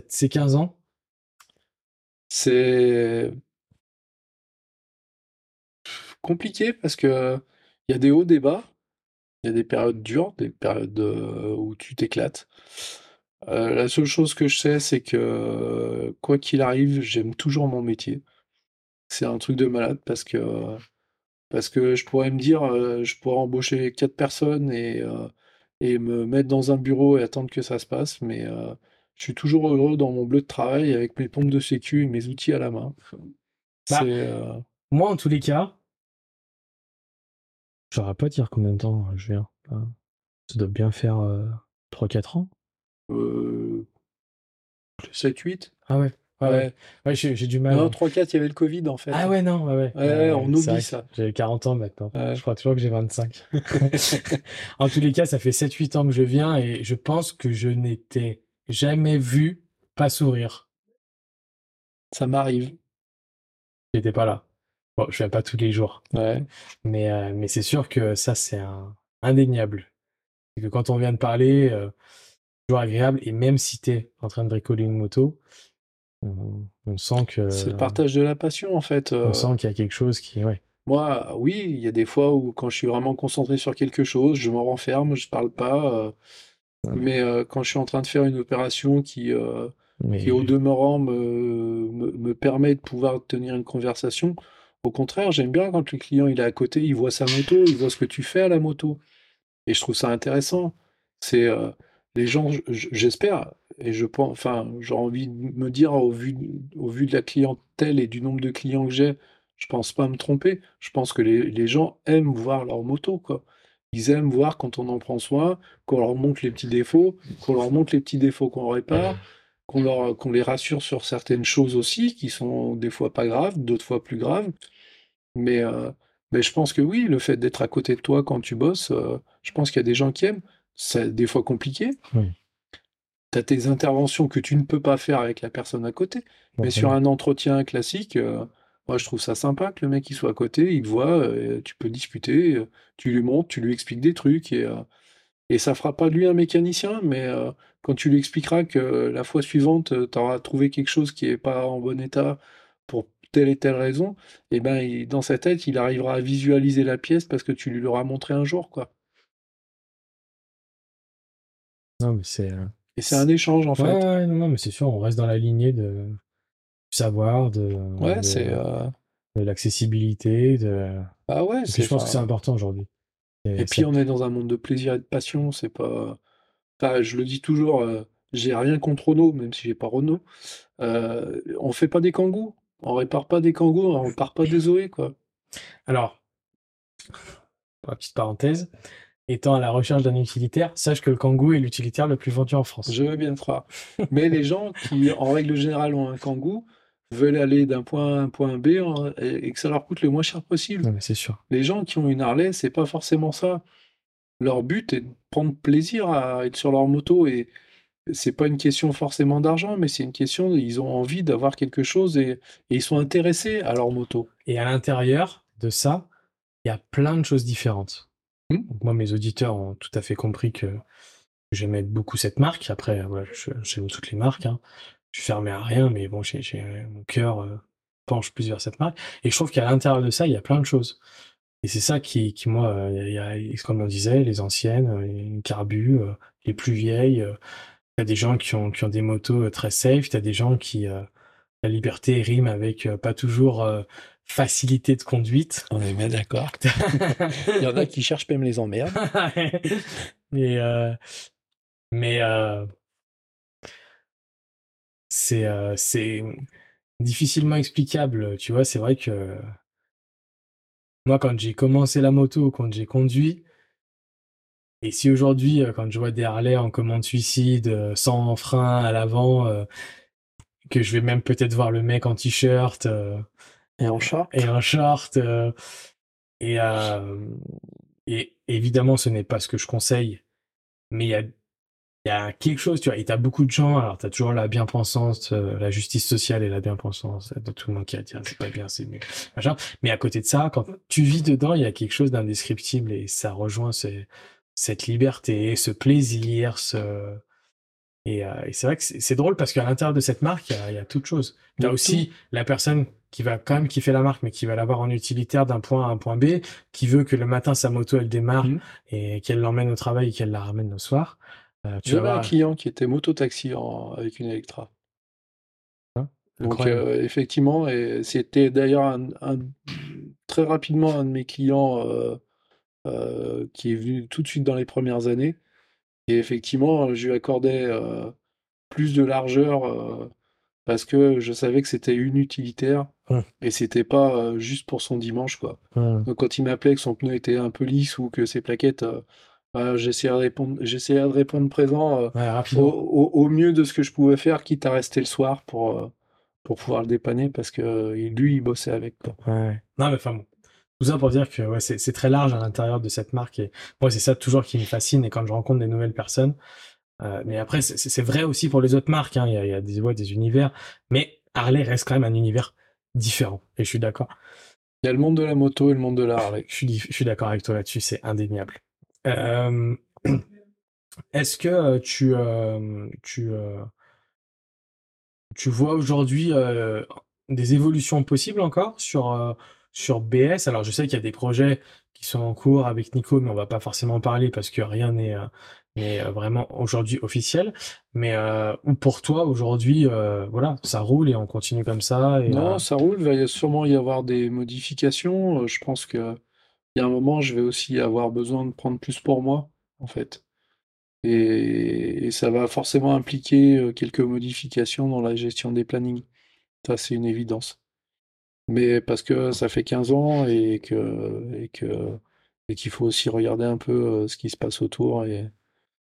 ces 15 ans, C'est compliqué parce que il y a des hauts, des bas, il y a des périodes dures, des périodes euh, où tu t'éclates. Euh, la seule chose que je sais, c'est que quoi qu'il arrive, j'aime toujours mon métier. C'est un truc de malade parce que parce que je pourrais me dire, euh, je pourrais embaucher quatre personnes et euh, et me mettre dans un bureau et attendre que ça se passe, mais euh, je suis toujours heureux dans mon bleu de travail avec mes pompes de sécu et mes outils à la main. Bah, euh, moi, en tous les cas, je saurais pas dire combien de temps je viens. Ça doit bien faire euh, 3-4 ans. euh, 7-8. Ah ouais. Ouais, ouais. Ouais. Ouais, j'ai du mal. Non, hein. 3-4, il y avait le Covid en fait. Ah ouais, non, ouais, ouais. Ouais, ouais, on oublie ça. J'ai 40 ans maintenant. Ouais. Je crois toujours que j'ai 25. en tous les cas, ça fait 7-8 ans que je viens et je pense que je n'étais jamais vu pas sourire. Ça m'arrive. J'étais pas là. Bon, je viens pas tous les jours. Ouais. Mais, euh, mais c'est sûr que ça, c'est un indéniable. C'est que quand on vient de parler, euh, toujours agréable. Et même si tu es en train de bricoler une moto, on, on sent que C'est le partage de la passion en fait. on Euh, sent qu'il y a quelque chose qui. Ouais. Moi, oui, il y a des fois où quand je suis vraiment concentré sur quelque chose, je m'en renferme, je parle pas. euh, Mais euh, quand je suis en train de faire une opération qui, euh, Mais qui au demeurant me, me, me permet de pouvoir tenir une conversation, au contraire, j'aime bien quand le client il est à côté, il voit sa moto, il voit ce que tu fais à la moto. Et je trouve ça intéressant. C'est euh, les gens, j'espère, et je pense, enfin, j'ai envie de me dire au vu, au vu de la clientèle et du nombre de clients que j'ai, je pense pas me tromper. Je pense que les, les gens aiment voir leur moto, quoi. Ils aiment voir quand on en prend soin, qu'on leur montre les petits défauts, qu'on leur montre les petits défauts qu'on répare, qu'on leur, qu'on les rassure sur certaines choses aussi, qui sont des fois pas graves, d'autres fois plus graves. Mais, euh, mais je pense que oui, le fait d'être à côté de toi quand tu bosses, euh, je pense qu'il y a des gens qui aiment. C'est des fois compliqué. Oui. Tu as tes interventions que tu ne peux pas faire avec la personne à côté. Mais sur un entretien classique, euh, moi je trouve ça sympa que le mec il soit à côté, il te voit, euh, tu peux discuter, euh, tu lui montres, tu lui expliques des trucs et, euh, et ça fera pas de lui un mécanicien, mais euh, quand tu lui expliqueras que la fois suivante, tu auras trouvé quelque chose qui est pas en bon état pour telle et telle raison, et ben il- dans sa tête, il arrivera à visualiser la pièce parce que tu lui l'auras montré un jour, quoi. Non, mais c'est. Et c'est un échange, en Ouais, fait. ouais, non, non, mais c'est sûr, on reste dans la lignée de savoir, de, Ouais, de, c'est. euh, de l'accessibilité, de... Bah ouais, je pense que c'est important aujourd'hui. Et Et ça- puis on est dans un monde de plaisir et de passion, c'est pas. Enfin, je le dis toujours, euh, j'ai rien contre Renault, même si j'ai pas Renault. Euh, on fait pas des kangous, on répare pas des kangous, on répare pas des Zoé, quoi. Alors, pour la petite parenthèse, étant à la recherche d'un utilitaire, sache que le Kangoo est l'utilitaire le plus vendu en France. Je veux bien te croire. Mais les gens qui, en règle générale, ont un kangou, veulent aller d'un point A à un point B en- et et que ça leur coûte le moins cher possible. C'est sûr. Les gens qui ont une Harley, c'est pas forcément ça. Leur but est de prendre plaisir à être sur leur moto et c'est pas une question forcément d'argent, mais c'est une question, ils ont envie d'avoir quelque chose et, et ils sont intéressés à leur moto. Et à l'intérieur de ça, il y a plein de choses différentes. Hmm. Donc moi, mes auditeurs ont tout à fait compris que j'aimais beaucoup cette marque. Après, voilà, j'aime toutes les marques. Hein. Je suis fermé à rien, mais bon, j'ai, j'ai- mon cœur euh, penche plus vers cette marque. Et je trouve qu'à l'intérieur de ça, il y a plein de choses. Et c'est ça qui, qui moi, euh, il y a- comme on disait, les anciennes, euh, les carbus, euh, les plus vieilles. euh, T'as des gens qui ont, qui ont des motos euh, très safe. T'as des gens qui... euh, la liberté rime avec euh, pas toujours euh, facilité de conduite. On est bien d'accord. Il y en a qui cherchent même les emmerdes. mais euh, mais euh, c'est euh, c'est difficilement explicable. Tu vois, c'est vrai que moi, quand j'ai commencé la moto, quand j'ai conduit, et si aujourd'hui, euh, quand je vois des Harley en commande suicide, euh, sans frein à l'avant, euh, que je vais même peut-être voir le mec en t-shirt. euh, Et en short? et un short. euh, et, et évidemment, ce n'est pas ce que je conseille, mais il y a, il y a quelque chose, tu vois. Et t'as beaucoup de gens, alors t'as toujours la bien-pensance, euh, la justice sociale et la bien-pensance de tout le monde qui va dire c'est pas bien, c'est mieux, machin. Mais à côté de ça, quand tu vis dedans, il y a quelque chose d'indescriptible et ça rejoint ce- cette liberté, ce plaisir, ce. Et, euh, et c'est vrai que c'est drôle parce qu'à l'intérieur de cette marque, il y a, il y a toute chose. A Tout. aussi la personne qui va quand même kiffer la marque, mais qui va l'avoir en utilitaire d'un point A à un point B, qui veut que le matin sa moto elle démarre Mhm. et qu'elle l'emmène au travail et qu'elle la ramène le soir. Euh, tu vas J'avais un voir. client qui était moto-taxi en- avec une Electra. Hein Donc Incroyable. euh, effectivement, et c'était d'ailleurs un, un- très rapidement un de mes clients euh, qui est venu tout de suite dans les premières années. Et effectivement, je lui accordais plus de largeur parce que je savais que c'était une utilitaire Hum. et c'était pas juste pour son dimanche, quoi. Hum. Donc quand il m'appelait que son pneu était un peu lisse ou que ses plaquettes, bah, j'essayais de répondre, j'essayais de répondre présent euh, Ouais, au, rapidement. au- au mieux de ce que je pouvais faire, quitte à rester le soir pour, euh, pour pouvoir le dépanner parce que euh, lui, il bossait avec. Quoi. Ouais. Non, mais enfin bon. Tout ça pour dire que ouais, c'est très large à l'intérieur de cette marque et moi c'est ça toujours qui me fascine et quand je rencontre des nouvelles personnes. Mais après c'est- vrai aussi pour les autres marques. hein. Il y a, il y a des, des univers, mais Harley reste quand même un univers différent. Et je suis d'accord. Il y a le monde de la moto et le monde de la Harley. Je suis, je suis d'accord avec toi là-dessus, c'est indéniable. Euh, Est-ce que tu, euh, tu, euh, tu vois aujourd'hui des évolutions possibles encore sur, sur BS? Alors, je sais qu'il y a des projets qui sont en cours avec Nico, mais on va pas forcément en parler parce que rien n'est n'est, vraiment aujourd'hui officiel. Mais euh, ou pour toi, aujourd'hui, euh, voilà, ça roule et on continue comme ça. Et, Non, euh, ça roule, il va sûrement y avoir des modifications. Je pense que il y a un moment, je vais aussi avoir besoin de prendre plus pour moi, en fait. Et, et ça va forcément impliquer euh, quelques modifications dans la gestion des plannings. Ça, c'est une évidence. Mais parce que ça fait 15 ans et que, et que, et qu'il faut aussi regarder un peu euh, ce qui se passe autour et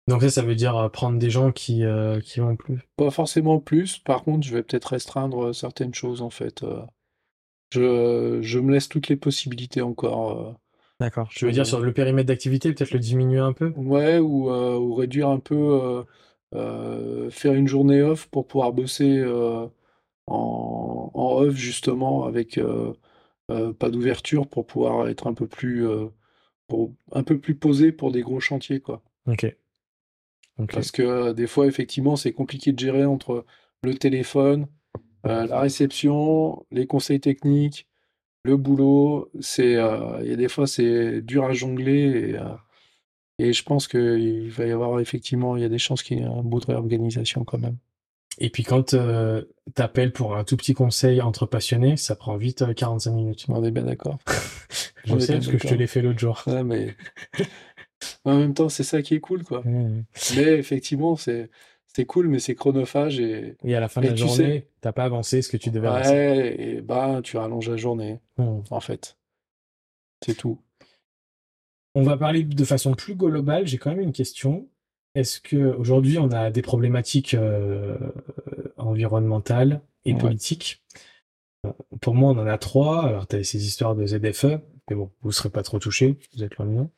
Donc ça, ça veut dire euh, prendre des gens qui, euh, qui vont plus? pas forcément plus. Par contre, je vais peut-être restreindre certaines choses, en fait. Je, je me laisse toutes les possibilités encore. D'accord. Tu veux dire sur le périmètre d'activité, peut-être le diminuer un peu? Ouais, ou, euh, ou réduire un peu, euh, euh, faire une journée off pour pouvoir bosser euh, en, en off justement avec euh, euh, pas d'ouverture pour pouvoir être un peu plus, euh, pour- un peu plus posé pour des gros chantiers, quoi. Ok. Parce que euh, des fois, effectivement, c'est compliqué de gérer entre le téléphone, Euh, la réception, les conseils techniques, le boulot, c'est, euh, il y a des fois, c'est dur à jongler et, euh, et je pense qu'il va y avoir effectivement, il y a des chances qu'il y ait un bout de réorganisation quand même. Et puis quand euh, t'appelles pour un tout petit conseil entre passionnés, ça prend vite euh, 45 minutes. On est bien d'accord. Je On est sais bien parce que je te d'accord. l'ai fait l'autre jour. Ouais, mais en même temps, c'est ça qui est cool, quoi. Mais effectivement, c'est c'est cool, mais c'est chronophage et Et à la fin de la tu journée, t'as pas avancé ce que tu devais avancer. ouais, et bah tu rallonges la journée, Hmm. en fait. C'est tout. On va parler de façon plus globale. J'ai quand même une question. Est-ce que aujourd'hui on a des problématiques euh, environnementales et Ouais. politiques? Euh, Pour moi, on en a trois. Alors, tu as ces histoires de ZFE, mais bon, vous serez pas trop touchés, vous êtes loin de nous.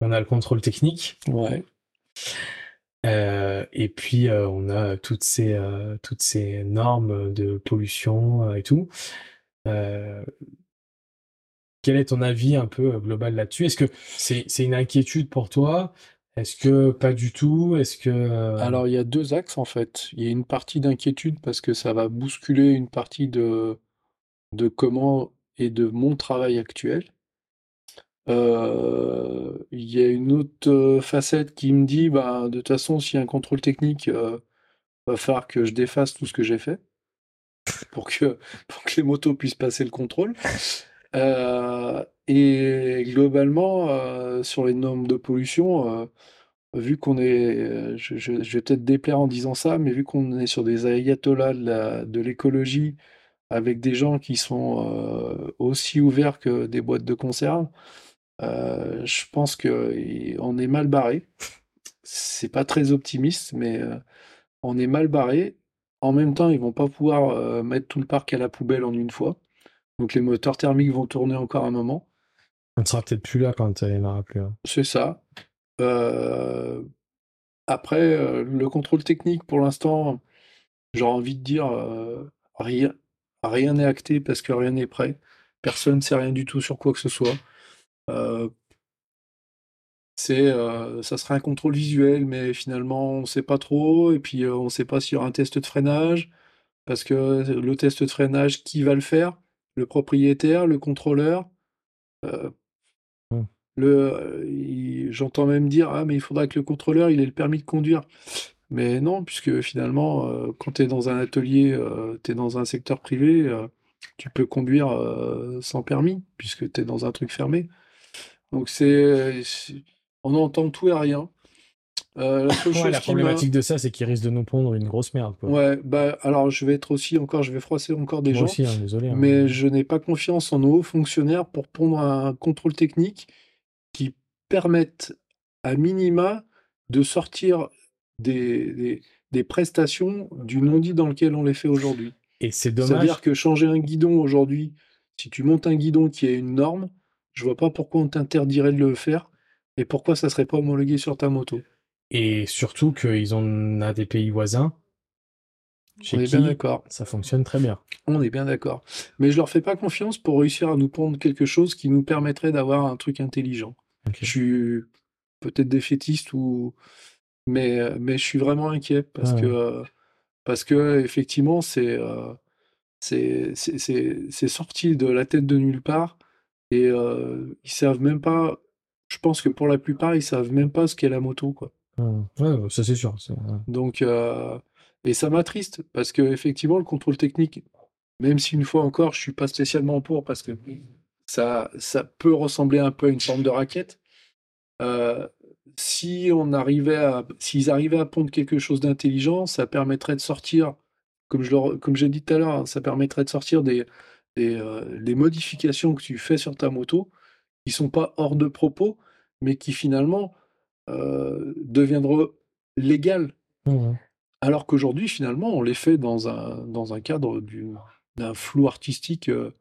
On a le contrôle technique, Ouais. Euh, et puis euh, on a toutes ces euh, toutes ces normes de pollution et tout. Quel est ton avis un peu global là-dessus? Est-ce que c'est c'est une inquiétude pour toi? Est-ce que pas du tout? Est-ce que Alors, il y a deux axes en fait. Il y a une partie d'inquiétude parce que ça va bousculer une partie de, de comment et de mon travail actuel. Euh, il y a une autre euh, facette qui me dit, bah, de toute façon, s'il y a un contrôle technique, euh, va falloir que je défasse tout ce que j'ai fait pour que, les motos puissent passer le contrôle. Euh, et globalement, sur les normes de pollution, vu qu'on est, je, vais peut-être déplaire en disant ça, mais vu qu'on est sur des ayatollahs de l'écologie, avec des gens qui sont aussi ouverts que des boîtes de conserve, euh, je pense qu'on est mal barré. C'est pas très optimiste, mais euh, on est mal barré. En même temps, ils vont pas pouvoir euh, mettre tout le parc à la poubelle en une fois. Donc les moteurs thermiques vont tourner encore un moment. on ne sera peut-être plus là quand il n'y en aura plus. hein. C'est ça. Après, le contrôle technique, pour l'instant, j'aurais envie de dire rien, rien n'est acté parce que rien n'est prêt. Personne ne sait rien du tout sur quoi que ce soit. Euh, c'est, euh, ça serait un contrôle visuel, mais finalement, on ne sait pas trop. Et puis, euh, on ne sait pas s'il y aura un test de freinage. Parce que le test de freinage, qui va le faire? Le propriétaire, le contrôleur? Euh, Hmm. le, euh, il- j'entends même dire, ah, mais il faudra que le contrôleur, il ait le permis de conduire. Mais non, puisque finalement, euh, quand tu es dans un atelier, tu es dans un secteur privé, euh, tu peux conduire euh, sans permis, puisque tu es dans un truc fermé. Donc c'est, c'est- on entend tout et rien. Euh, la seule Ouais, chose la qui m'a- problématique de ça, c'est qu'il risque de nous pondre une grosse merde. Quoi. Ouais, bah alors je vais être aussi encore, je vais froisser encore des Moi gens. aussi, hein, désolé. hein. Mais je n'ai pas confiance en nos hauts fonctionnaires pour pondre un contrôle technique qui permette à minima de sortir des, des, des prestations du non-dit dans lequel on les fait aujourd'hui. Et c'est dommage. C'est-à-dire que changer un guidon aujourd'hui, si tu montes un guidon qui a une norme, je vois pas pourquoi on t'interdirait de le faire et pourquoi ça serait pas homologué sur ta moto. Et surtout qu'ils ont a des pays voisins chez On est qui bien d'accord. ça fonctionne très bien. On est bien d'accord. Mais je leur fais pas confiance pour réussir à nous pondre quelque chose qui nous permettrait d'avoir un truc intelligent. Je suis peut-être défaitiste ou mais mais je suis vraiment inquiet parce Ah ouais. que parce que effectivement euh, c'est sorti de la tête de nulle part et euh, ils savent même pas. Je pense que pour la plupart ils savent même pas ce qu'est la moto quoi. Ouais, ouais, ça c'est sûr. Donc, euh, et ça m'attriste parce que effectivement, le contrôle technique, même si une fois encore, je suis pas spécialement pour parce que ça, ça peut ressembler un peu à une forme de raquette. euh, si on arrivait à, s'ils arrivaient à pondre quelque chose d'intelligent, ça permettrait de sortir, comme je le- comme j'ai dit tout à l'heure, hein, ça permettrait de sortir des, des, euh, des modifications que tu fais sur ta moto qui sont pas hors de propos, mais qui finalement euh, deviendront légales Ouais. alors qu'aujourd'hui, finalement, on les fait dans un, dans un cadre du- d'un flou artistique. euh,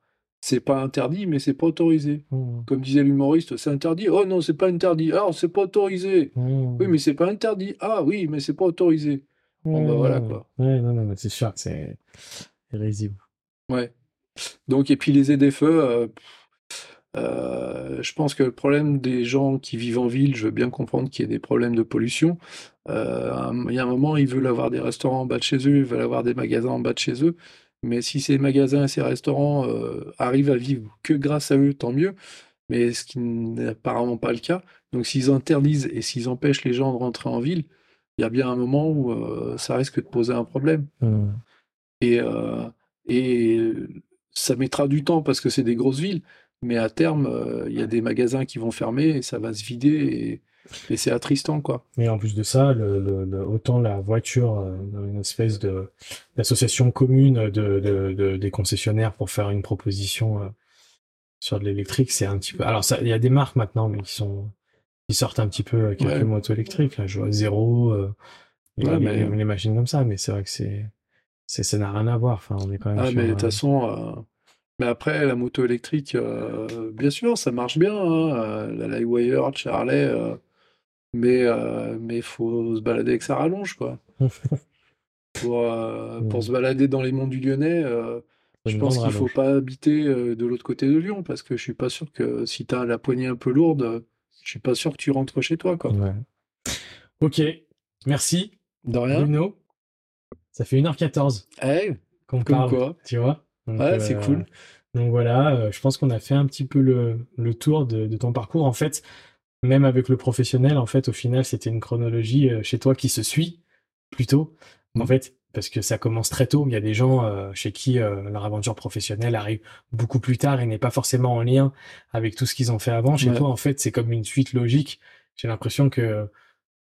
c'est pas interdit, mais c'est pas autorisé. Ouais. Comme disait l'humoriste, c'est interdit. Oh non, c'est pas interdit. Ah, c'est pas autorisé. Oui, mais c'est pas interdit. Ah oui, mais c'est pas autorisé. Bon, bah, voilà, quoi. Ouais, non, non, mais c'est sûr c'est risible. Ouais. Donc, et puis les ZFE, euh, Euh, je pense que le problème des gens qui vivent en ville, je veux bien comprendre qu'il y ait des problèmes de pollution. Euh, il y a un moment, ils veulent avoir des restaurants en bas de chez eux, ils veulent avoir des magasins en bas de chez eux. Mais si ces magasins et ces restaurants euh, arrivent à vivre que grâce à eux, tant mieux. Mais ce qui n'est apparemment pas le cas. Donc s'ils interdisent et s'ils empêchent les gens de rentrer en ville, il y a bien un moment où ça risque de poser un problème. Hmm. Et, et ça mettra du temps parce que c'est des grosses villes. Mais à terme, euh, il y a des magasins qui vont fermer et ça va se vider et, et c'est attristant, quoi. Mais en plus de ça, le, le- le- autant la voiture, euh, une espèce de d'association commune de, de, de- des concessionnaires pour faire une proposition euh, sur de l'électrique, c'est un petit peu. Alors il y a des marques maintenant, mais qui sont qui sortent un petit peu quelques Ouais. motos électriques. Là, je vois Zéro, Ouais, mais- les machines comme ça, mais c'est vrai que c'est ça n'a rien à voir. Enfin, on est quand même Ah, sur, mais de toute façon, euh, mais après, la moto électrique, euh, bien sûr, ça marche bien, hein, euh, la Livewire, Charlet, euh, mais euh, mais faut se balader avec sa rallonge, quoi. Pour, pour se balader dans les monts du Lyonnais, je pense qu'il faut pas habiter de l'autre côté de Lyon, parce que je suis pas sûr que si tu as la poignée un peu lourde, je suis pas sûr que tu rentres chez toi, quoi. Ouais. Ok, merci De rien. Bruno. Ça fait 1h14 Eh, qu'on comme parle, quoi. tu vois. Donc, Ouais, c'est euh, cool. Donc voilà, euh, je pense qu'on a fait un petit peu le, le tour de, de ton parcours. En fait, même avec le professionnel, en fait, au final, c'était une chronologie euh, chez toi qui se suit plutôt. En Mm. fait, parce que ça commence très tôt. Il y a des gens euh, chez qui euh, leur aventure professionnelle arrive beaucoup plus tard et n'est pas forcément en lien avec tout ce qu'ils ont fait avant. Chez Ouais. toi, en fait, c'est comme une suite logique. J'ai l'impression que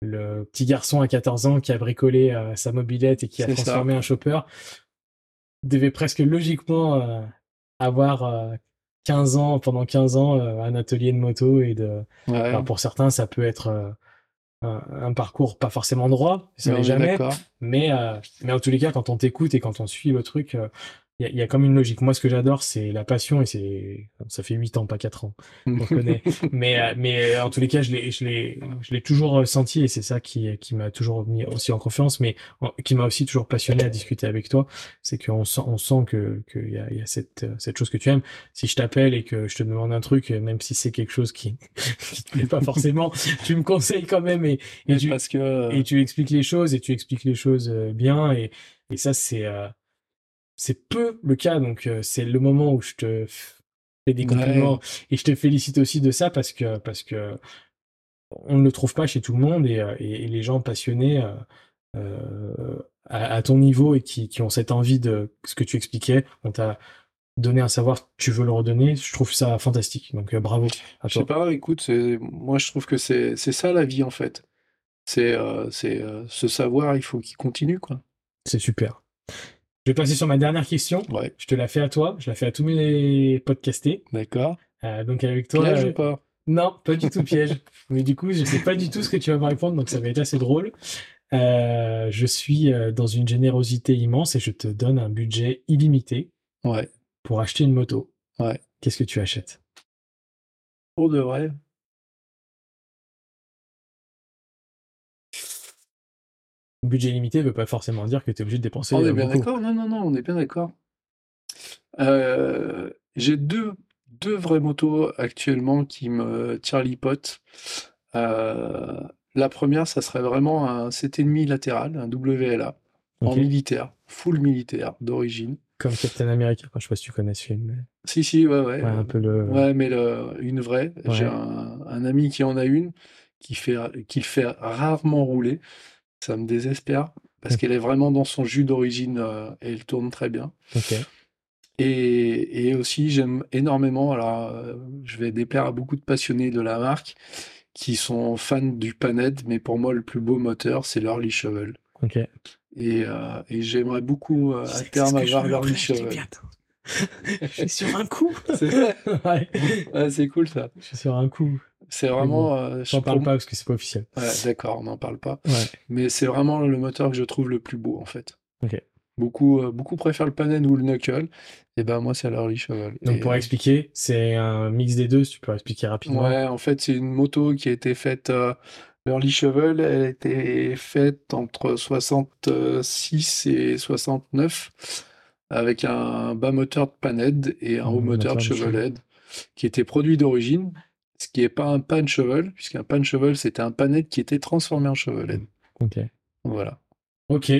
le petit garçon à 14 ans qui a bricolé euh, sa mobilette et qui a ça. transformé un chopper devait presque logiquement euh, avoir euh, 15 ans, pendant 15 ans, euh, un atelier de moto et de. Ouais. Alors pour certains, ça peut être euh, un, un parcours pas forcément droit, ça n'est est jamais. Mais, euh, mais en tous les cas, quand on t'écoute et quand on suit le truc, euh, il y, a- y a comme une logique. Moi, ce que j'adore, c'est la passion et c'est. Ça fait 8 ans, pas 4 ans. On connaît. mais, euh, mais euh, en tous les cas, je l'ai, je l'ai, je l'ai toujours ressenti et c'est ça qui, qui m'a toujours mis aussi en confiance, mais qui m'a aussi toujours passionné à discuter avec toi. C'est qu'on sent, on sent que, qu'il y a, il y a cette, euh, cette chose que tu aimes. Si je t'appelle et que je te demande un truc, euh, même si c'est quelque chose qui, qui te plaît pas forcément, tu me conseilles quand même et, et tu, parce que euh, et tu expliques les choses et tu expliques les choses euh, bien et, et ça c'est euh, c'est peu le cas donc c'est le moment où je te fais des Ouais. compliments et je te félicite aussi de ça parce que parce que on ne le trouve pas chez tout le monde et, et, et les gens passionnés euh, à, à ton niveau et qui, qui ont cette envie de ce que tu expliquais on t'a donné un savoir tu veux le redonner je trouve ça fantastique donc bravo à Je sais pas, écoute, moi je trouve que c'est ça la vie en fait. C'est euh, c'est euh, ce savoir, il faut qu'il continue quoi. c'est super je vais passer sur ma dernière question Ouais, Je te la fais à toi, je la fais à tous mes podcastés. d'accord. Euh, donc avec toi. Piège euh, ou pas? Non, pas du tout piège. Mais du coup, je sais pas du tout ce que tu vas me répondre, donc ça va être assez drôle. Euh, je suis dans une générosité immense et je te donne un budget illimité Ouais, pour acheter une moto. Ouais. Qu'est-ce que tu achètes? Pour de vrai. Budget illimité veut pas forcément dire que tu es obligé de dépenser On euh, est bien beaucoup. d'accord? Non, non, non, on est bien d'accord. Euh, j'ai deux, deux vraies motos actuellement qui me tirent l'hypote. Euh, la première, ça serait vraiment un 7,5 latéral, un WLA, en militaire, full militaire d'origine. Comme Captain America. Je sais pas si tu connais ce film. mais- Si, si, ouais, ouais. Ouais, un peu le. Ouais, mais le- une vraie. J'ai un, un ami qui en a une, qui fait, qui le fait rarement rouler. Ça me désespère parce qu'elle est vraiment dans son jus d'origine euh, et elle tourne très bien. Et, et aussi, j'aime énormément, alors euh, je vais déplaire à beaucoup de passionnés de la marque qui sont fans du Panhead, mais pour moi, le plus beau moteur, c'est l'Early Shovel. Et, euh, et j'aimerais beaucoup euh, à terme avoir l'Early Shovel. Je suis sur un coup. C'est vrai ouais. Ouais, c'est cool ça. Je suis sur un coup. C'est vraiment. euh, je- J'en parle pas parce que c'est pas officiel. Ouais, d'accord, on n'en parle pas. Ouais. Mais c'est vraiment le moteur que je trouve le plus beau en fait. Ok. Beaucoup, euh, beaucoup préfèrent le Panhead ou le Knuckle. Et ben moi, c'est l'Early Shovel. Donc Et, pour euh, expliquer, c'est un mix des deux, si tu peux expliquer rapidement. Ouais, en fait, c'est une moto qui a été faite. euh, L'Early Shovel, elle a été faite entre 66 et 69 avec un bas moteur de Panhead et un haut moteur moteur de. Chevrolet. qui était produit d'origine, ce qui n'est pas un pan cheval, puisqu'un pan cheval, c'était un panette qui était transformé en chevelette. Ok. Voilà. Ok,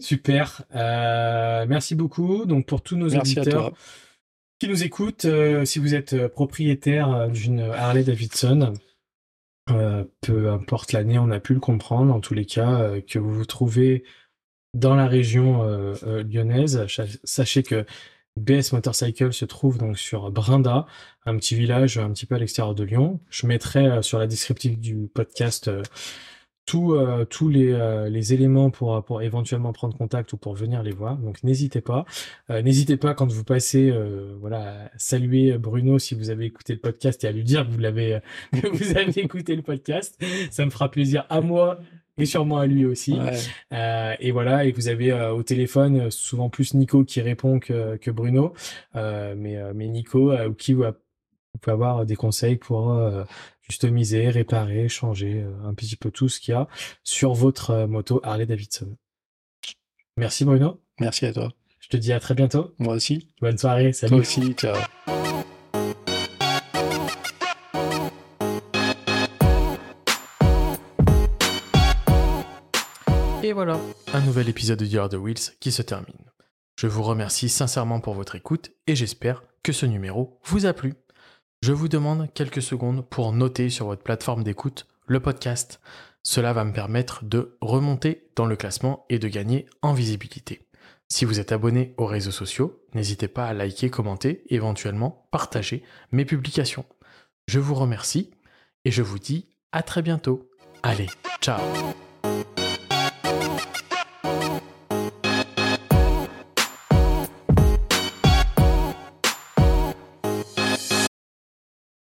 super. Euh, merci beaucoup. Donc pour tous nos Merci auditeurs qui nous écoutent, euh, si vous êtes euh, propriétaire d'une Harley Davidson, euh, peu importe l'année, on a pu le comprendre. En tous les cas, que vous vous trouvez dans la région lyonnaise, sachez que BS Motorcycle se trouve donc sur Brinda, un petit village un petit peu à l'extérieur de Lyon. Je mettrai euh, sur la descriptive du podcast euh, euh, tous les, les éléments pour, pour éventuellement prendre contact ou pour venir les voir. Donc n'hésitez pas. N'hésitez pas quand vous passez, voilà, à saluer Bruno si vous avez écouté le podcast et à lui dire que vous l'avez, que vous avez écouté le podcast. Ça me fera plaisir à moi et sûrement à lui aussi. Ouais. Euh, et voilà, et vous avez euh, au téléphone euh, souvent plus Nico qui répond que, que Bruno. Euh, mais, mais Nico, euh, qui vous pouvez avoir des conseils pour customiser, réparer, changer un petit peu tout ce qu'il y a sur votre moto Harley Davidson. Merci Bruno. Merci à toi. Je te dis à très bientôt. Moi aussi. Bonne soirée. Salut. Toi aussi. Ciao. Et voilà, un nouvel épisode de Year the Wheels qui se termine. Je vous remercie sincèrement pour votre écoute et j'espère que ce numéro vous a plu. Je vous demande quelques secondes pour noter sur votre plateforme d'écoute le podcast. Cela va me permettre de remonter dans le classement et de gagner en visibilité. Si vous êtes abonné aux réseaux sociaux, n'hésitez pas à liker, commenter, éventuellement partager mes publications. Je vous remercie et je vous dis à très bientôt. Allez, ciao